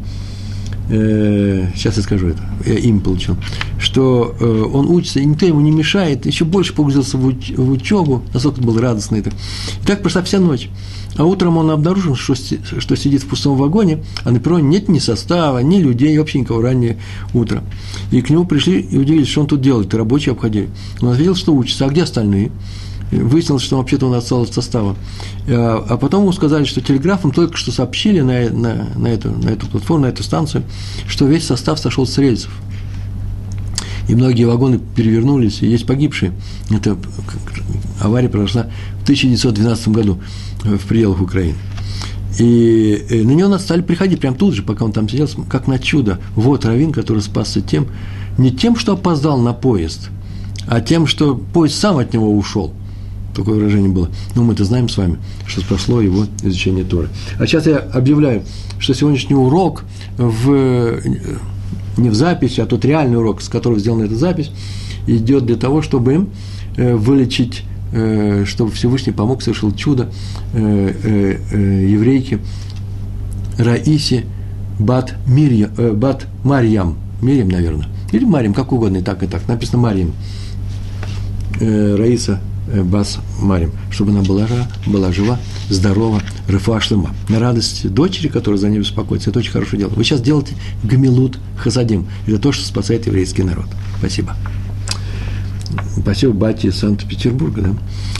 э, сейчас я скажу это, я им получил, что э, он учится, и никто ему не мешает, еще больше погрузился в, уч, в учебу, насколько был радостный это. И так прошла вся ночь. А утром он обнаружил, что, что сидит в пустом вагоне, а на перроне нет ни состава, ни людей, вообще никого раннее утро. И к нему пришли и удивились, что он тут делает, рабочие обходили. Он ответил, что учится, а где остальные? Выяснилось, что вообще-то он отстал от состава. А, а потом ему сказали, что телеграфом только что сообщили на, на, на, эту, на эту платформу, на эту станцию, что весь состав сошел с рельсов. И многие вагоны перевернулись, и есть погибшие. Это авария произошла в 1912 году в пределах Украины. И на него стали приходить прямо тут же, пока он там сидел, как на чудо. Вот Равин, который спасся тем, не тем, что опоздал на поезд, а тем, что поезд сам от него ушел. Такое выражение было. Но мы-то знаем с вами, что спасло его изучение Торы. А сейчас я объявляю, что сегодняшний урок в, не в записи, а тот реальный урок, с которого сделана эта запись, идет для того, чтобы э, вылечить Э, чтобы Всевышний помог, совершил чудо э, еврейке Раисе Бат, Мирья, Бат Марьям, Мирьям, наверное, или Марьям, как угодно, и так, и так, написано Марьям, Раиса Бас Марим, чтобы она была, была жива, здорова, рыфа шлема. На радость дочери, которая за ней беспокоится, это очень хорошее дело. Вы сейчас делаете гамилут хасадим. Это то, что спасает еврейский народ. Спасибо поселок Бати Санкт-Петербурга. Да?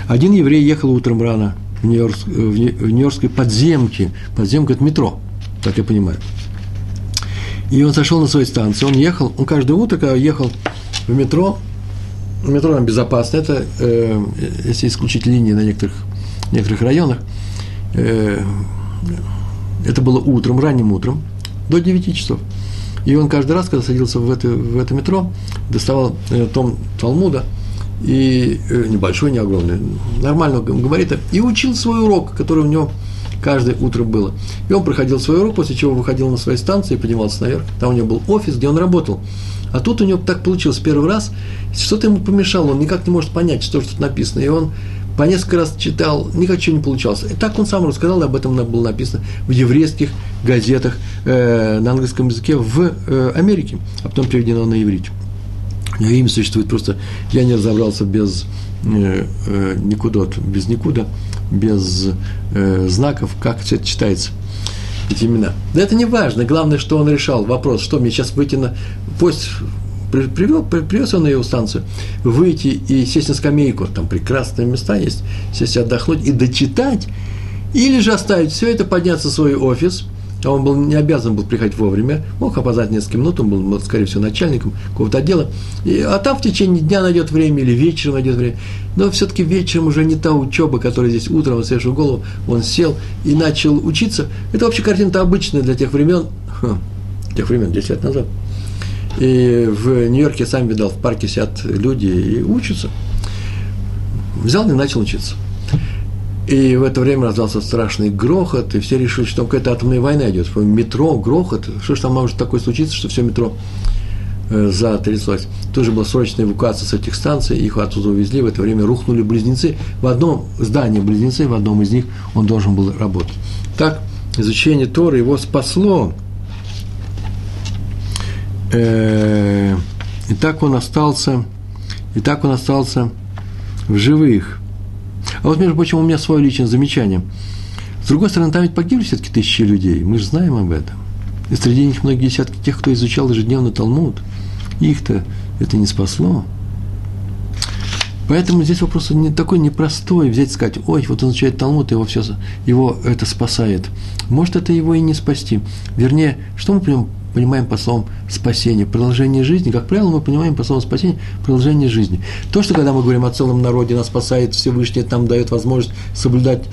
Один еврей ехал утром рано в, Нью-Йорк, в Нью-Йоркской подземке. Подземка – это метро, так я понимаю. И он сошел на своей станции, он ехал, он каждое утро, когда ехал в метро, метро там безопасно, это, э, если исключить линии на некоторых, некоторых районах, э, это было утром, ранним утром, до 9 часов – и он каждый раз, когда садился в это, в это метро, доставал э, том Талмуда, и э, небольшой, не огромный, нормального габарита, и учил свой урок, который у него каждое утро было. И он проходил свой урок, после чего выходил на своей станции, поднимался наверх. Там у него был офис, где он работал. А тут у него так получилось первый раз, что-то ему помешало, он никак не может понять, что тут написано. И он по несколько раз читал, никак ничего не получалось. И так он сам рассказал, об этом было написано в еврейских газетах э, на английском языке в э, Америке, а потом переведено на иврит. Его имя существует просто, я не разобрался без э, э, без никуда, без э, знаков, как все это читается эти имена. Да это не важно, главное, что он решал вопрос, что мне сейчас выйти на поезд привел, привез он на его станцию, выйти и сесть на скамейку, там прекрасные места есть, сесть отдохнуть и дочитать, или же оставить все это, подняться в свой офис, а он был не обязан был приходить вовремя, мог опоздать несколько минут, он был, скорее всего, начальником какого-то отдела, и, а там в течение дня найдет время или вечером найдет время. Но все-таки вечером уже не та учеба, которая здесь утром, он свежую голову, он сел и начал учиться. Это вообще картина-то обычная для тех времен, ха, тех времен, 10 лет назад – и в Нью-Йорке, сам видал, в парке сидят люди и учатся. Взял и начал учиться. И в это время раздался страшный грохот, и все решили, что там какая-то атомная война идет. Метро, грохот. Что ж там может такое случиться, что все метро э, затряслось. Тоже была срочная эвакуация с этих станций, их оттуда увезли, в это время рухнули близнецы. В одном здании близнецы, в одном из них он должен был работать. Так, изучение Торы его спасло э, и так он остался, и так он остался в живых. А вот, между прочим, у меня свое личное замечание. С другой стороны, там ведь погибли все-таки тысячи людей, мы же знаем об этом. И среди них многие десятки тех, кто изучал ежедневно Талмуд. Их-то это не спасло. Поэтому здесь вопрос не такой непростой, взять и сказать, ой, вот он изучает Талмуд, его, все, его это спасает. Может, это его и не спасти. Вернее, что мы понимаем понимаем по словам спасения, продолжение жизни, как правило, мы понимаем по словам спасения продолжение жизни. То, что когда мы говорим о целом народе, нас спасает Всевышний, нам дает возможность соблюдать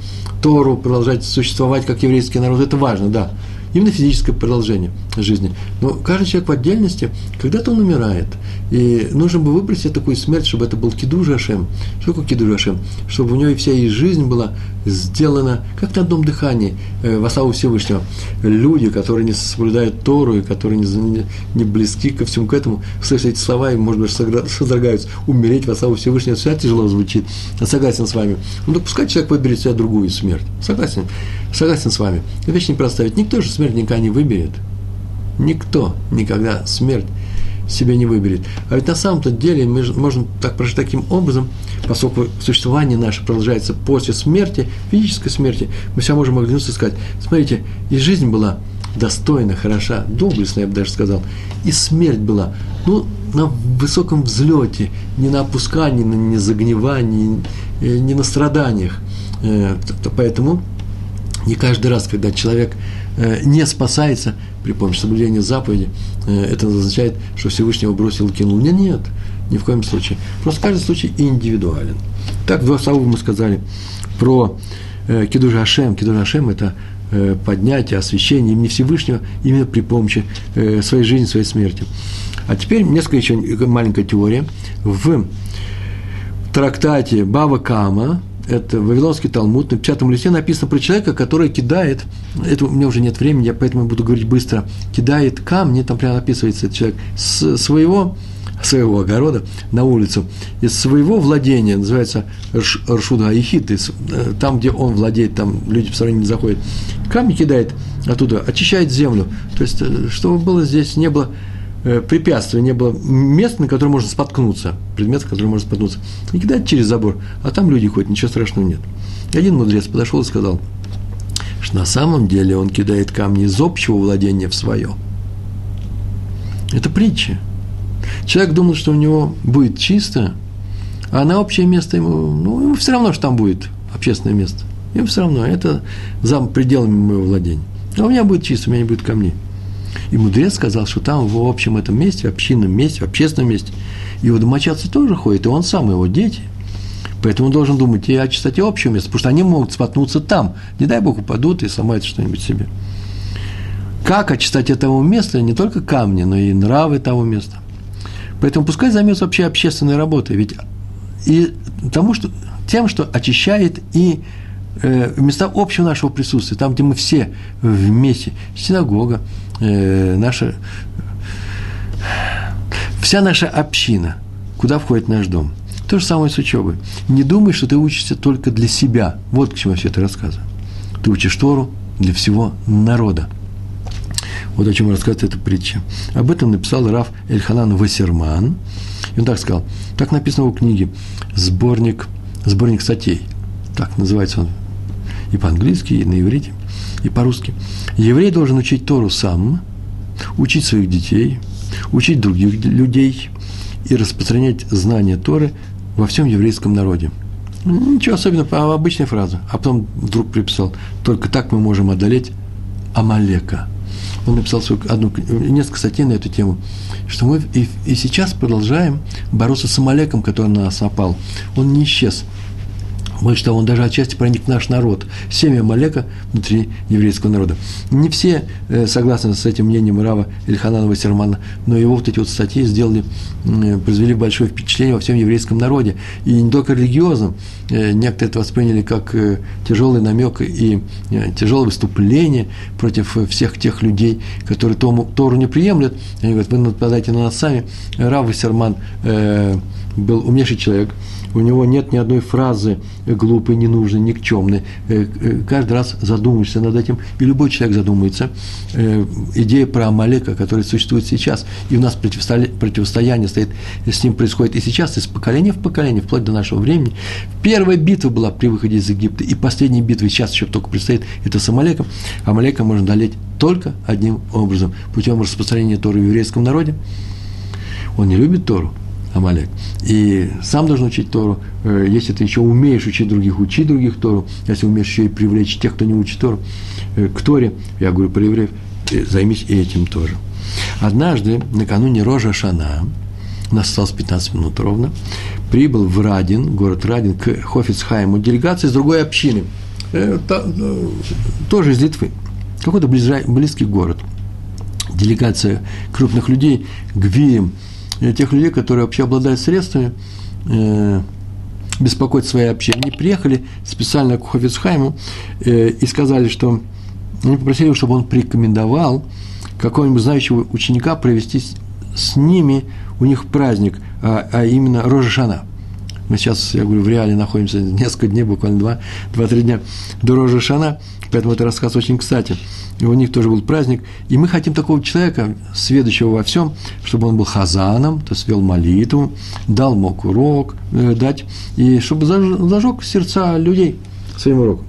Тору, продолжать существовать как еврейский народ, это важно, да. Именно физическое продолжение жизни. Но каждый человек в отдельности, когда-то он умирает. И нужно бы выбрать себе такую смерть, чтобы это был кидуш Ашем. Что такое кидуш Ашем? Чтобы у него вся и жизнь была сделана как на одном дыхании, э, во славу Всевышнего. Люди, которые не соблюдают Тору, и которые не, не, близки ко всему к этому, слышат эти слова, и, может быть, содрогаются. Умереть во славу Всевышнего, это тяжело звучит. Я согласен с вами. Ну, так человек выберет себе другую смерть. Согласен. Согласен с вами. Вещь не проставить. Никто же смерть никогда не выберет. Никто никогда смерть себе не выберет. А ведь на самом-то деле мы можем так прожить таким образом, поскольку существование наше продолжается после смерти, физической смерти, мы все можем оглянуться и сказать, смотрите, и жизнь была достойна, хороша, доблестная, я бы даже сказал, и смерть была, ну, на высоком взлете, не на опускании, не на загнивании, э, не на страданиях. Э, поэтому не каждый раз, когда человек не спасается при помощи соблюдения заповеди, э, это означает, что Всевышнего бросил и кинул. Нет, нет, ни в коем случае. Просто каждый случай индивидуален. Так, два слова мы сказали про э, Кидуш Ашем. Кидуш Ашем – это поднятие, освящение имени Всевышнего именно при помощи своей жизни, своей смерти. А теперь несколько еще маленькая теория. В трактате Бава Кама, это Вавилонский Талмуд, на печатном листе написано про человека, который кидает, это у меня уже нет времени, я поэтому буду говорить быстро, кидает камни, там прямо описывается этот человек, с своего, своего огорода на улицу, из своего владения, называется Ршуда Аихит, э, там, где он владеет, там люди по стороне не заходят, камни кидает оттуда, очищает землю, то есть, э, чтобы было здесь, не было препятствия, не было места, на котором можно споткнуться, предмет, на который можно споткнуться, и кидать через забор, а там люди ходят, ничего страшного нет. И один мудрец подошел и сказал, что на самом деле он кидает камни из общего владения в свое. Это притча. Человек думал, что у него будет чисто, а на общее место ему, ну, ему все равно, что там будет общественное место. Ему все равно, это за пределами моего владения. А у меня будет чисто, у меня не будет камней. И мудрец сказал, что там в общем этом месте, в общинном месте, в общественном месте, его домочадцы тоже ходят, и он сам, и его дети. Поэтому он должен думать и о чистоте общего места, потому что они могут споткнуться там. Не дай Бог упадут и сломают что-нибудь себе. Как о чистоте того места, не только камни, но и нравы того места. Поэтому пускай займется вообще общественной работой, ведь и тому, что, тем, что очищает и э, места общего нашего присутствия, там, где мы все вместе, синагога, э, наша, вся наша община, куда входит наш дом. То же самое с учебой. Не думай, что ты учишься только для себя. Вот к чему я все это рассказываю. Ты учишь Тору для всего народа. Вот о чем рассказывает эта притча. Об этом написал Раф Эльханан Васерман. И он так сказал. Так написано в книге «Сборник, сборник статей». Так называется он и по-английски, и на иврите и по-русски. Еврей должен учить Тору сам, учить своих детей, учить других людей и распространять знания Торы во всем еврейском народе. Ничего особенного, а обычная фраза. А потом вдруг приписал, только так мы можем одолеть Амалека. Он написал свою, одну, несколько статей на эту тему, что мы и, и сейчас продолжаем бороться с Амалеком, который на нас напал. Он не исчез. Больше того, он даже отчасти проник в наш народ, семя Малека внутри еврейского народа. Не все э, согласны с этим мнением Рава Ильханана Вассермана, но его вот эти вот статьи сделали, э, произвели большое впечатление во всем еврейском народе. И не только религиозном. Э, некоторые это восприняли как тяжелый намек и тяжелое выступление против всех тех людей, которые Тору, не приемлют. Они говорят, вы нападаете на нас сами. Рав Вассерман был умнейший человек, у него нет ни одной фразы глупой, ненужной, никчемной. Э, э, каждый раз задумываешься над этим, и любой человек задумается. Э, идея про Амалека, которая существует сейчас, и у нас противостояние стоит, с ним происходит и сейчас, из поколения в поколение, вплоть до нашего времени. Первая битва была при выходе из Египта, и последняя битва сейчас еще только предстоит, это с Амалеком. Амалека можно долеть только одним образом, путем распространения Торы в еврейском народе. Он не любит Тору, Амалек. И сам должен учить Тору. Э, если ты еще умеешь учить других, учи других Тору. Если умеешь еще и привлечь тех, кто не учит Тору, э, к Торе, я говорю про евреев, займись и этим тоже. Однажды, накануне Рожа Шана, у нас осталось 15 минут ровно, прибыл в Радин, город Радин, к Хофицхайму, делегация из другой общины, э, тоже из Литвы. какой-то близкий город. Делегация крупных людей, гвием, тех людей, которые вообще обладают средствами, э, беспокоить свои общины. Они приехали специально к Хофицхайму э, и сказали, что они попросили, чтобы он порекомендовал какого-нибудь знающего ученика провести с ними у них праздник, а, а именно Рожешана. Мы сейчас, я говорю, в реале находимся несколько дней, буквально два, два-три дня до Рожешана, поэтому это рассказ очень кстати. И у них тоже был праздник. И мы хотим такого человека, сведущего во всем, чтобы он был хазаном, то есть вел молитву, дал мог урок э, дать, и чтобы зажег сердца людей своим уроком.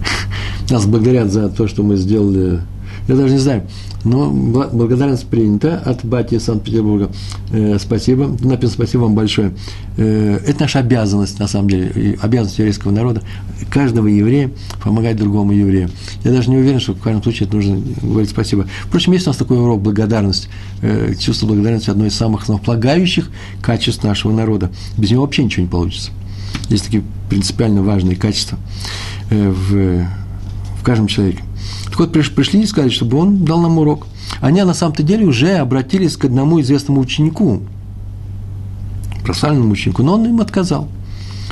Нас благодарят за то, что мы сделали. Я даже не знаю, но благодарность принята от Бати Санкт-Петербурга. Э, спасибо. Написано спасибо вам большое. Э, это наша обязанность, на самом деле, обязанность еврейского народа, каждого еврея помогать другому еврею. Я даже не уверен, что в каждом случае это нужно говорить спасибо. Впрочем, есть у нас такой урок благодарность. Э, чувство благодарности – одно из самых основополагающих качеств нашего народа. Без него вообще ничего не получится. Есть такие принципиально важные качества в в каждом человеке. Так вот, пришли и сказали, чтобы он дал нам урок. Они на самом-то деле уже обратились к одному известному ученику, прославленному ученику, но он им отказал.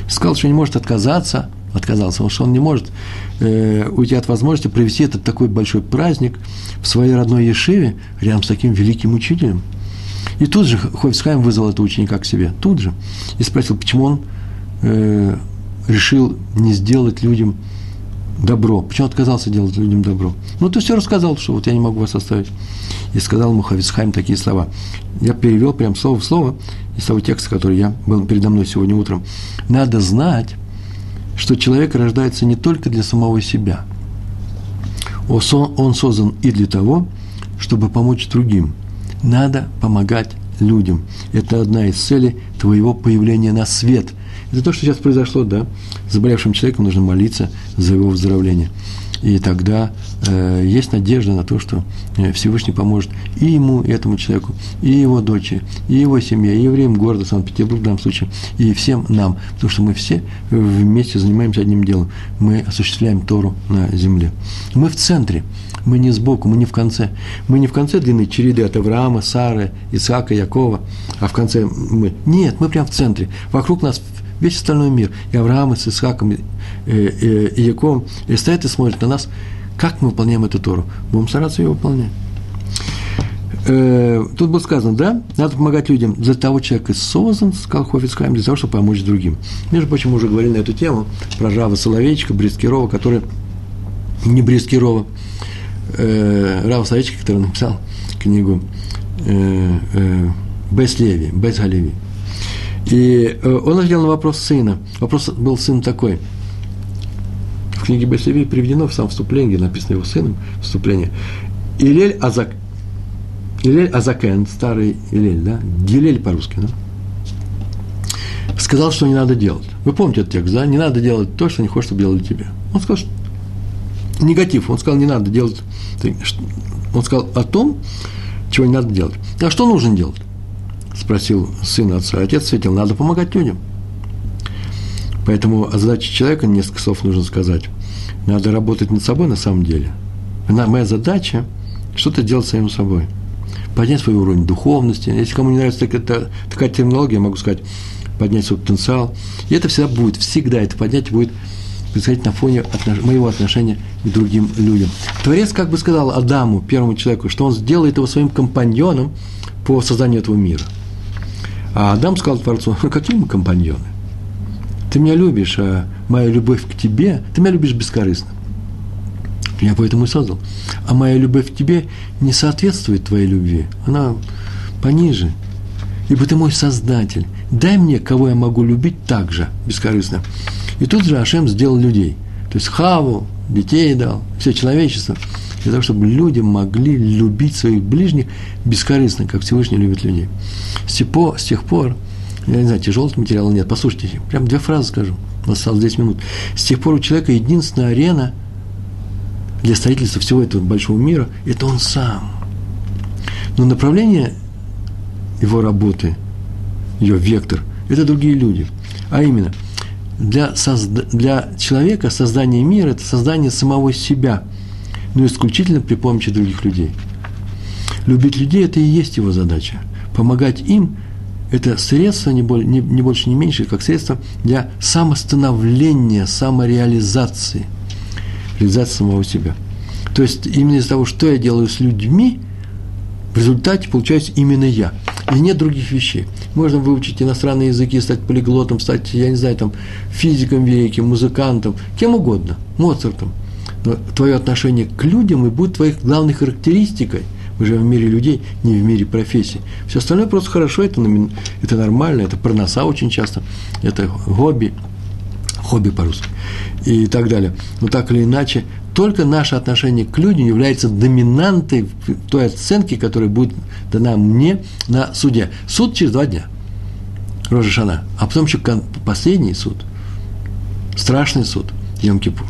Сказал, что не может отказаться, отказался, потому что он не может э, уйти от возможности провести этот такой большой праздник в своей родной Ешиве рядом с таким великим учителем. И тут же Хойфсхайм вызвал этого ученика к себе, тут же, и спросил, почему он э, решил не сделать людям добро. Почему отказался делать людям добро? Ну, ты все рассказал, что вот я не могу вас оставить. И сказал ему Хавицхайм такие слова. Я перевел прям слово в слово из того текста, который я был передо мной сегодня утром. Надо знать, что человек рождается не только для самого себя. Он создан и для того, чтобы помочь другим. Надо помогать людям. Это одна из целей твоего появления на свет. Это то, что сейчас произошло, да. Заболевшим человеком нужно молиться за его выздоровление. И тогда э, есть надежда на то, что э, Всевышний поможет и ему, и этому человеку, и его дочери, и его семье, и евреям города Санкт-Петербург в данном случае, и всем нам, потому что мы все вместе занимаемся одним делом. Мы осуществляем Тору на земле. Мы в центре, мы не сбоку, мы не в конце. Мы не в конце длины череды от Авраама, Сары, Исаака, Якова, а в конце мы. Нет, мы прямо в центре. Вокруг нас весь остальной мир, и Авраам, и с Исхаком, и, и, и Яковом, и стоят и смотрят на нас, как мы выполняем эту Тору. Будем стараться ее выполнять. Э, тут было сказано, да, надо помогать людям. Для того человека создан, сказал Хофицхайм, для того, чтобы помочь другим. Между прочим, мы уже говорили на эту тему про Жава Соловейчика, Брискирова, который не Брискирова, э, Рава Соловейчика, который написал книгу э, э, Бес Леви, Бес Галеви. И э, он ответил на вопрос сына. Вопрос был сын такой. В книге Беслеви приведено в самом вступлении, написано его сыном, вступление. Илель Азак, Илель Азакен, старый Илель, да, Гилель по-русски, да, сказал, что не надо делать. Вы помните этот текст, да? Не надо делать то, что не хочешь, чтобы делали тебе. Он сказал, что негатив. Он сказал, не надо делать. Он сказал о том, чего не надо делать. А что нужно делать? Спросил сын отца. Отец ответил, надо помогать людям. Поэтому о задаче человека несколько слов нужно сказать. Надо работать над собой на самом деле. Моя задача – что-то делать самим собой. Поднять свой уровень духовности. Если кому не нравится такая, такая терминология, я могу сказать, поднять свой потенциал. И это всегда будет, всегда это поднятие будет происходить на фоне отнош... моего отношения к другим людям. Творец как бы сказал Адаму, первому человеку, что он сделает его своим компаньоном по созданию этого мира – а Адам сказал Творцу, ну какие мы компаньоны? Ты меня любишь, а моя любовь к тебе, ты меня любишь бескорыстно. Я поэтому и создал. А моя любовь к тебе не соответствует твоей любви. Она пониже. Ибо ты мой создатель. Дай мне, кого я могу любить так же, бескорыстно. И тут же Ашем сделал людей. То есть Хаву, детей дал, все человечество – для того, чтобы люди могли любить своих ближних бескорыстно, как Всевышний любит людей. С тех пор, с тех пор я не знаю, тяжелого материала нет. Послушайте, прям две фразы скажу. У нас осталось 10 минут. С тех пор у человека единственная арена для строительства всего этого большого мира – это он сам. Но направление его работы, ее вектор – это другие люди. А именно, для, созда... для человека создание мира – это создание самого себя, но исключительно при помощи других людей. Любить людей – это и есть его задача. Помогать им – это средство, не, более, не, не больше, не меньше, как средство для самостановления, самореализации, реализации самого себя. То есть именно из-за того, что я делаю с людьми, в результате получаюсь именно я. И нет других вещей. Можно выучить иностранные языки, стать полиглотом, стать, я не знаю, там, физиком великим, музыкантом, кем угодно, Моцартом. Твое отношение к людям и будет твоей главной характеристикой. Мы живем в мире людей, не в мире профессий. Все остальное просто хорошо, это, это нормально, это проноса очень часто, это хобби, хобби по-русски и так далее. Но так или иначе, только наше отношение к людям является доминантой той оценки, которая будет дана мне на суде. Суд через два дня. Рожа Шана. А потом еще последний суд. Страшный суд. Йом-Кипур.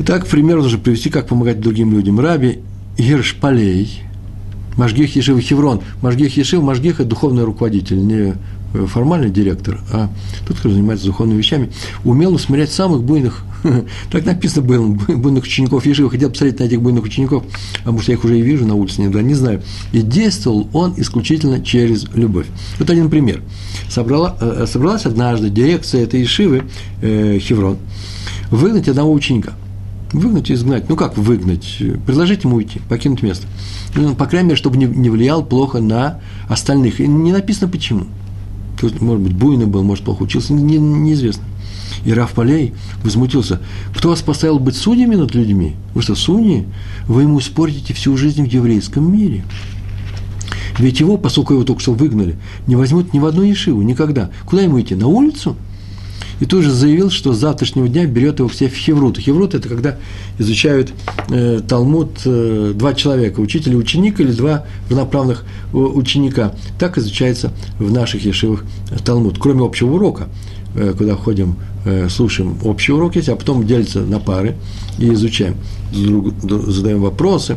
Итак, пример нужно привести, как помогать другим людям. Раби Гиршпалей, Машгих Ешива Хеврон. Машгих Ешив, Машгих – это духовный руководитель, не формальный директор, а тот, кто занимается духовными вещами, умел усмирять самых буйных Так написано было, буйных учеников Ешива. Хотел посмотреть на этих буйных учеников, а может, я их уже и вижу на улице, иногда, не знаю. И действовал он исключительно через любовь. Вот один пример. Собрала, э, собралась однажды дирекция этой Ешивы, э, Хеврон, выгнать одного ученика. Выгнать изгнать. Ну, как выгнать? Предложить ему уйти, покинуть место. Ну, по крайней мере, чтобы не, не влиял плохо на остальных. И не написано почему. Может быть, буйный был, может, плохо учился, не, неизвестно. И Раф Полей возмутился. Кто вас поставил быть судьями над людьми? Вы что, судьи? Вы ему испортите всю жизнь в еврейском мире. Ведь его, поскольку его только что выгнали, не возьмут ни в одну ешиву, никогда. Куда ему идти? На улицу? И тут же заявил, что с завтрашнего дня берет его к в Хеврут. Хеврут – это когда изучают э, Талмуд э, два человека, учитель и ученик, или два равноправных ученика. Так изучается в наших ешивах Талмуд, кроме общего урока. Э, куда ходим, э, слушаем общий урок есть, а потом делятся на пары и изучаем, задаем вопросы,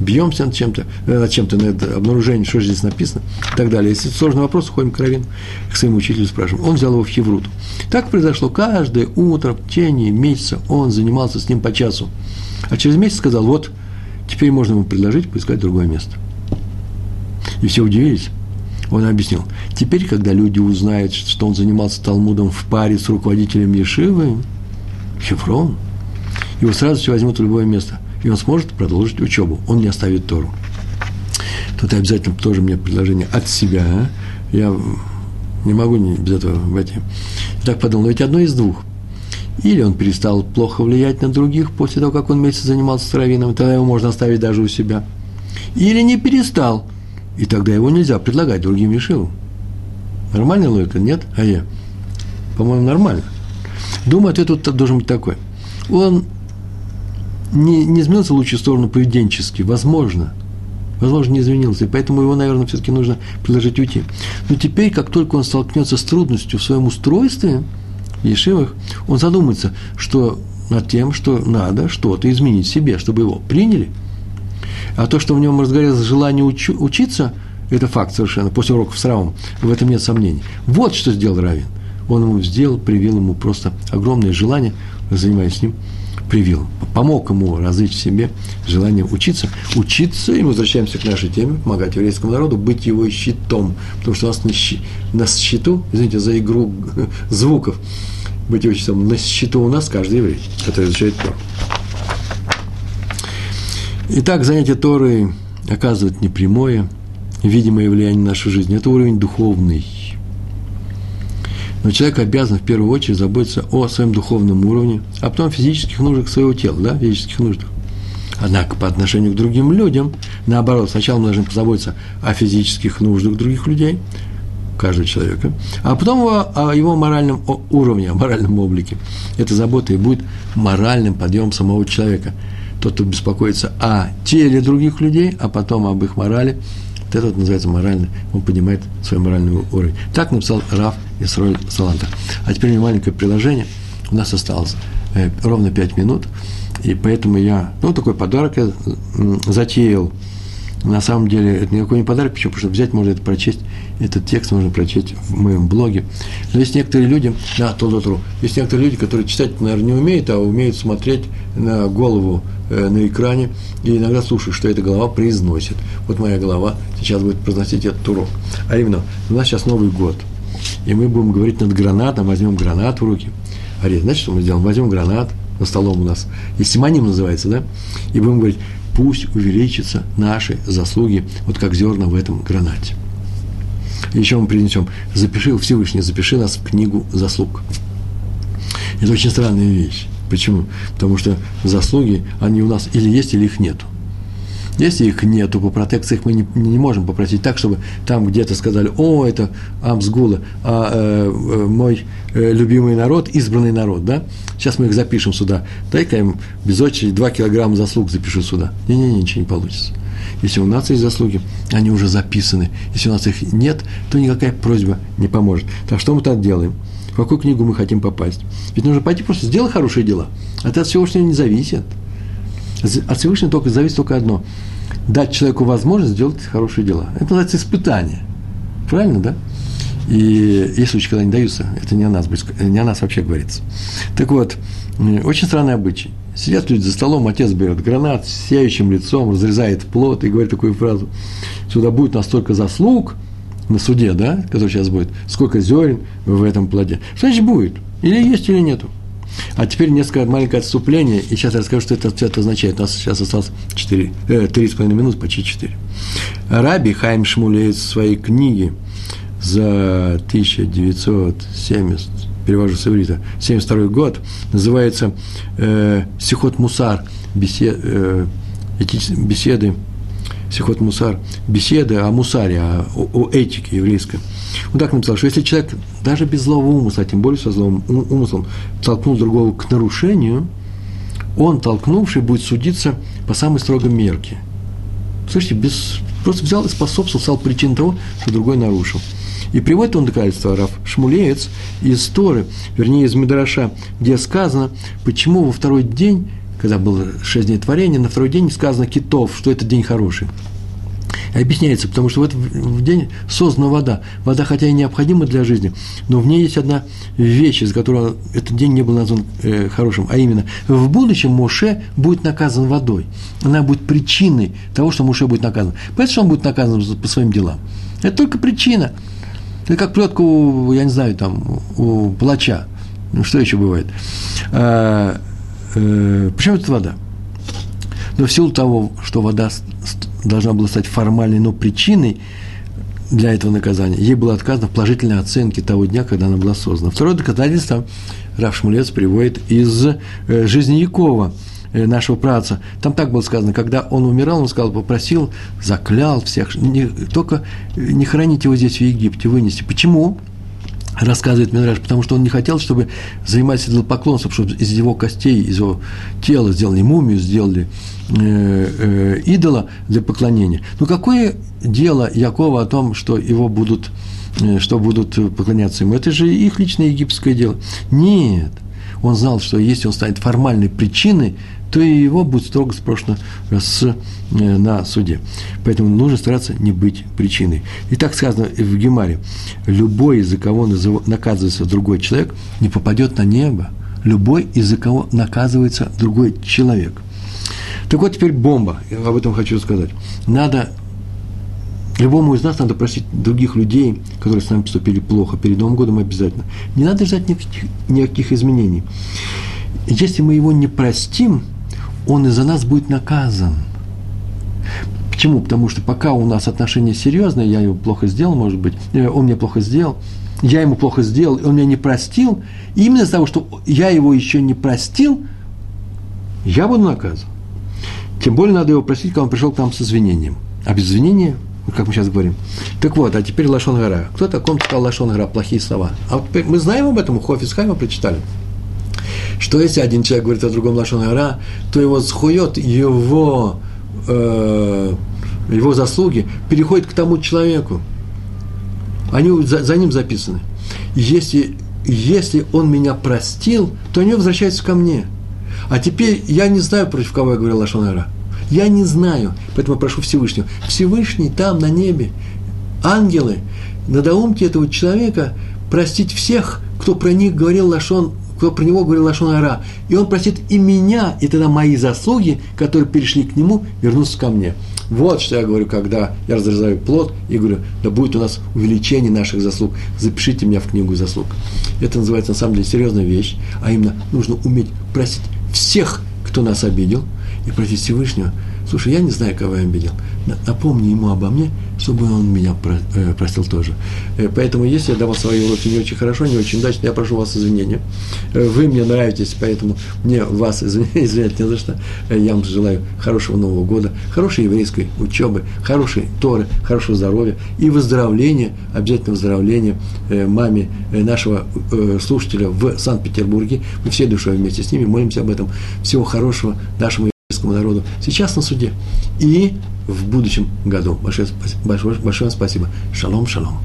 бьемся над чем-то, э, над чем-то, над обнаружением, что же здесь написано, и так далее. Если сложный вопрос, ходим к Равину, к своему учителю спрашиваем. Он взял его в Хевруту. Так произошло каждое утро, в течение месяца он занимался с ним по часу. А через месяц сказал, вот, теперь можно ему предложить поискать другое место. И все удивились. Он объяснил, теперь, когда люди узнают, что он занимался Талмудом в паре с руководителем Ешивы, Хеврон, его сразу все возьмут в любое место, и он сможет продолжить учебу, он не оставит Тору. Тут обязательно тоже мне предложение от себя, я не могу без этого войти. Так подумал, ведь одно из двух. Или он перестал плохо влиять на других после того, как он месяц занимался с раввином, тогда его можно оставить даже у себя. Или не перестал, и тогда его нельзя предлагать другим Ешивам. Нормальная логика? Нет? А я? По-моему, нормально. Думаю, ответ тут должен быть такой. Он не, не изменился в лучшую сторону поведенчески, возможно. Возможно, не изменился, и поэтому его, наверное, все-таки нужно предложить уйти. Но теперь, как только он столкнется с трудностью в своем устройстве, в Ешивах, он задумается, что над тем, что надо что-то изменить себе, чтобы его приняли – а то, что в нем разгорелось желание уч, учиться, это факт совершенно, после уроков с Равом, в этом нет сомнений. Вот что сделал Равин. Он ему сделал, привил ему просто огромное желание, занимаясь с ним, привил. Помог ему развить в себе желание учиться. Учиться, и мы возвращаемся к нашей теме, помогать еврейскому народу, быть его щитом. Потому что у нас на, щи, на счету, извините за игру звуков, быть его щитом, на счету у нас каждый еврей, который изучает Тору. Итак, занятие Торы оказывает непрямое, видимое влияние на нашу жизнь. Это уровень духовный. Но человек обязан в первую очередь заботиться о своем духовном уровне, а потом о физических нуждах своего тела, да, физических нуждах. Однако по отношению к другим людям, наоборот, сначала мы должны позаботиться о физических нуждах других людей, каждого человека, а потом о, о его моральном уровне, о моральном облике. Эта забота и будет моральным подъемом самого человека – тот, кто беспокоится о теле других людей, а потом об их морали, вот это вот называется морально, он поднимает свой моральный уровень. Так написал Раф Исроль Саланта. А теперь маленькое приложение. У нас осталось э, ровно 5 минут, и поэтому я, ну, такой подарок я затеял На самом деле это никакой не подарок, почему? Потому что взять можно это прочесть, этот текст можно прочесть в моем блоге. Но есть некоторые люди, да, то, то, то, есть некоторые люди, которые читать, наверное, не умеют, а умеют смотреть на голову на экране и иногда слушают, что эта голова произносит. Вот моя голова сейчас будет произносить этот урок. А именно, у нас сейчас Новый год, и мы будем говорить над гранатом, возьмем гранат в руки. Ари, знаете, что мы сделаем? Возьмем гранат, на столом у нас, и симоним называется, да, и будем говорить, пусть увеличатся наши заслуги, вот как зерна в этом гранате. еще мы принесем, запиши, Всевышний, запиши нас в книгу заслуг. Это очень странная вещь. Почему? Потому что заслуги, они у нас или есть, или их нету. Если их нету, по протекции их мы не, не можем попросить так, чтобы там где-то сказали, о, это Амсгула, а э, э, мой э, любимый народ, избранный народ, да? Сейчас мы их запишем сюда. Дай-ка им без очереди 2 килограмма заслуг запишу сюда. Не-не-не, ничего не получится. Если у нас есть заслуги, они уже записаны. Если у нас их нет, то никакая просьба не поможет. Так что мы так делаем? В какую книгу мы хотим попасть? Ведь нужно пойти просто сделать хорошие дела. Это от Всевышнего не зависит. От Всевышнего только зависит только одно – дать человеку возможность сделать хорошие дела. Это называется испытание. Правильно, да? И есть случаи, когда не даются, это не о нас, не о нас вообще говорится. Так вот, очень странный обычай. Сидят люди за столом, отец берет гранат с сияющим лицом, разрезает плод и говорит такую фразу. Сюда будет настолько заслуг на суде, да, который сейчас будет, сколько зерен в этом плоде. Что значит будет? Или есть, или нету. А теперь несколько маленькое отступление, и сейчас я расскажу, что это, что это означает. У нас сейчас осталось 4, э, 3,5 минуты, почти 4. Раби Хайм Шмулеет в своей книге за 1970, перевожу с иврита, 72 год, называется э, «Сихот Мусар», бесед, э, беседы, Сихот Мусар, беседы о мусаре, о, о этике еврейской – он так написал, что если человек даже без злого умысла, а тем более со злым умыслом, толкнул другого к нарушению, он, толкнувший, будет судиться по самой строгой мерке. Слышите, без, просто взял и способствовал, стал причиной того, что другой нарушил. И приводит он доказательство Раф Шмулеец из Торы, вернее, из Медраша, где сказано, почему во второй день, когда было шесть дней творения, на второй день сказано китов, что это день хороший. Объясняется, потому что в этот день создана вода. Вода, хотя и необходима для жизни, но в ней есть одна вещь, из которой этот день не был назван э, хорошим, а именно в будущем Моше будет наказан водой. Она будет причиной того, что Моше будет наказан. Поэтому он будет наказан по своим делам. Это только причина. Это как плетка у, я не знаю, там, у плача. Ну, что еще бывает? Э, почему это вода? Но в силу того, что вода должна была стать формальной, но причиной для этого наказания, ей было отказано в положительной оценке того дня, когда она была создана. Второе доказательство Раф Шмулец приводит из э, жизни Якова, э, нашего праца. Там так было сказано, когда он умирал, он сказал, попросил, заклял всех, не, только не храните его здесь в Египте, вынести. Почему? Рассказывает Минраж, потому что он не хотел, чтобы занимались идолопоклонством, чтобы из его костей, из его тела сделали мумию, сделали э, э, идола для поклонения. Но какое дело Якова о том, что его будут, э, что будут поклоняться ему? Это же их личное египетское дело. Нет. Он знал, что если он станет формальной причиной, то и его будет строго спрошено с, э, на суде. Поэтому нужно стараться не быть причиной. И так сказано в Гемаре. Любой, из-за кого наказывается другой человек, не попадет на небо. Любой, из-за кого наказывается другой человек. Так вот теперь бомба. Я об этом хочу сказать. Надо Любому из нас надо просить других людей, которые с нами поступили плохо, перед Новым годом обязательно. Не надо ждать никаких, никаких изменений. Если мы его не простим, он из-за нас будет наказан. Почему? Потому что пока у нас отношения серьезные, я его плохо сделал, может быть, э, он мне плохо сделал, я ему плохо сделал, он меня не простил, и именно из-за того, что я его еще не простил, я буду наказан. Тем более надо его простить, когда он пришел к нам с извинением. А без извинения, как мы сейчас говорим. Так вот, а теперь Лашон Гора. Кто таком сказал Лашон Гора, плохие слова? А вот мы знаем об этом, у Хофис Хайма прочитали что если один человек говорит о другом лашон то его схует, его, э, его заслуги переходят к тому человеку. Они за, за ним записаны. Если, если он меня простил, то они возвращаются ко мне. А теперь я не знаю, против кого я говорил лашон Я не знаю, поэтому прошу Всевышнего. Всевышний там, на небе, ангелы, надоумьте этого человека простить всех, кто про них говорил лашон, кто про него говорил лашон. И он простит и меня, и тогда мои заслуги, которые перешли к нему, вернутся ко мне. Вот что я говорю, когда я разрезаю плод и говорю, да будет у нас увеличение наших заслуг, запишите меня в книгу заслуг. Это называется на самом деле серьезная вещь, а именно нужно уметь простить всех, кто нас обидел, и просить Всевышнего, слушай, я не знаю, кого я обидел, напомни ему обо мне, чтобы он меня э, простил тоже. Э, поэтому, если я давал свои уроки не очень хорошо, не очень удачно, я прошу вас извинения. Э, вы мне нравитесь, поэтому мне вас извинять не за что. Я вам желаю хорошего Нового года, хорошей еврейской учебы, хорошей Торы, хорошего здоровья и выздоровления, обязательно выздоровления маме нашего слушателя в Санкт-Петербурге. Мы всей душой вместе с ними молимся об этом. Всего хорошего нашему еврейскому народу. Сейчас на суде. И в будущем году. Большое, большое, большое спасибо. Шалом, шалом.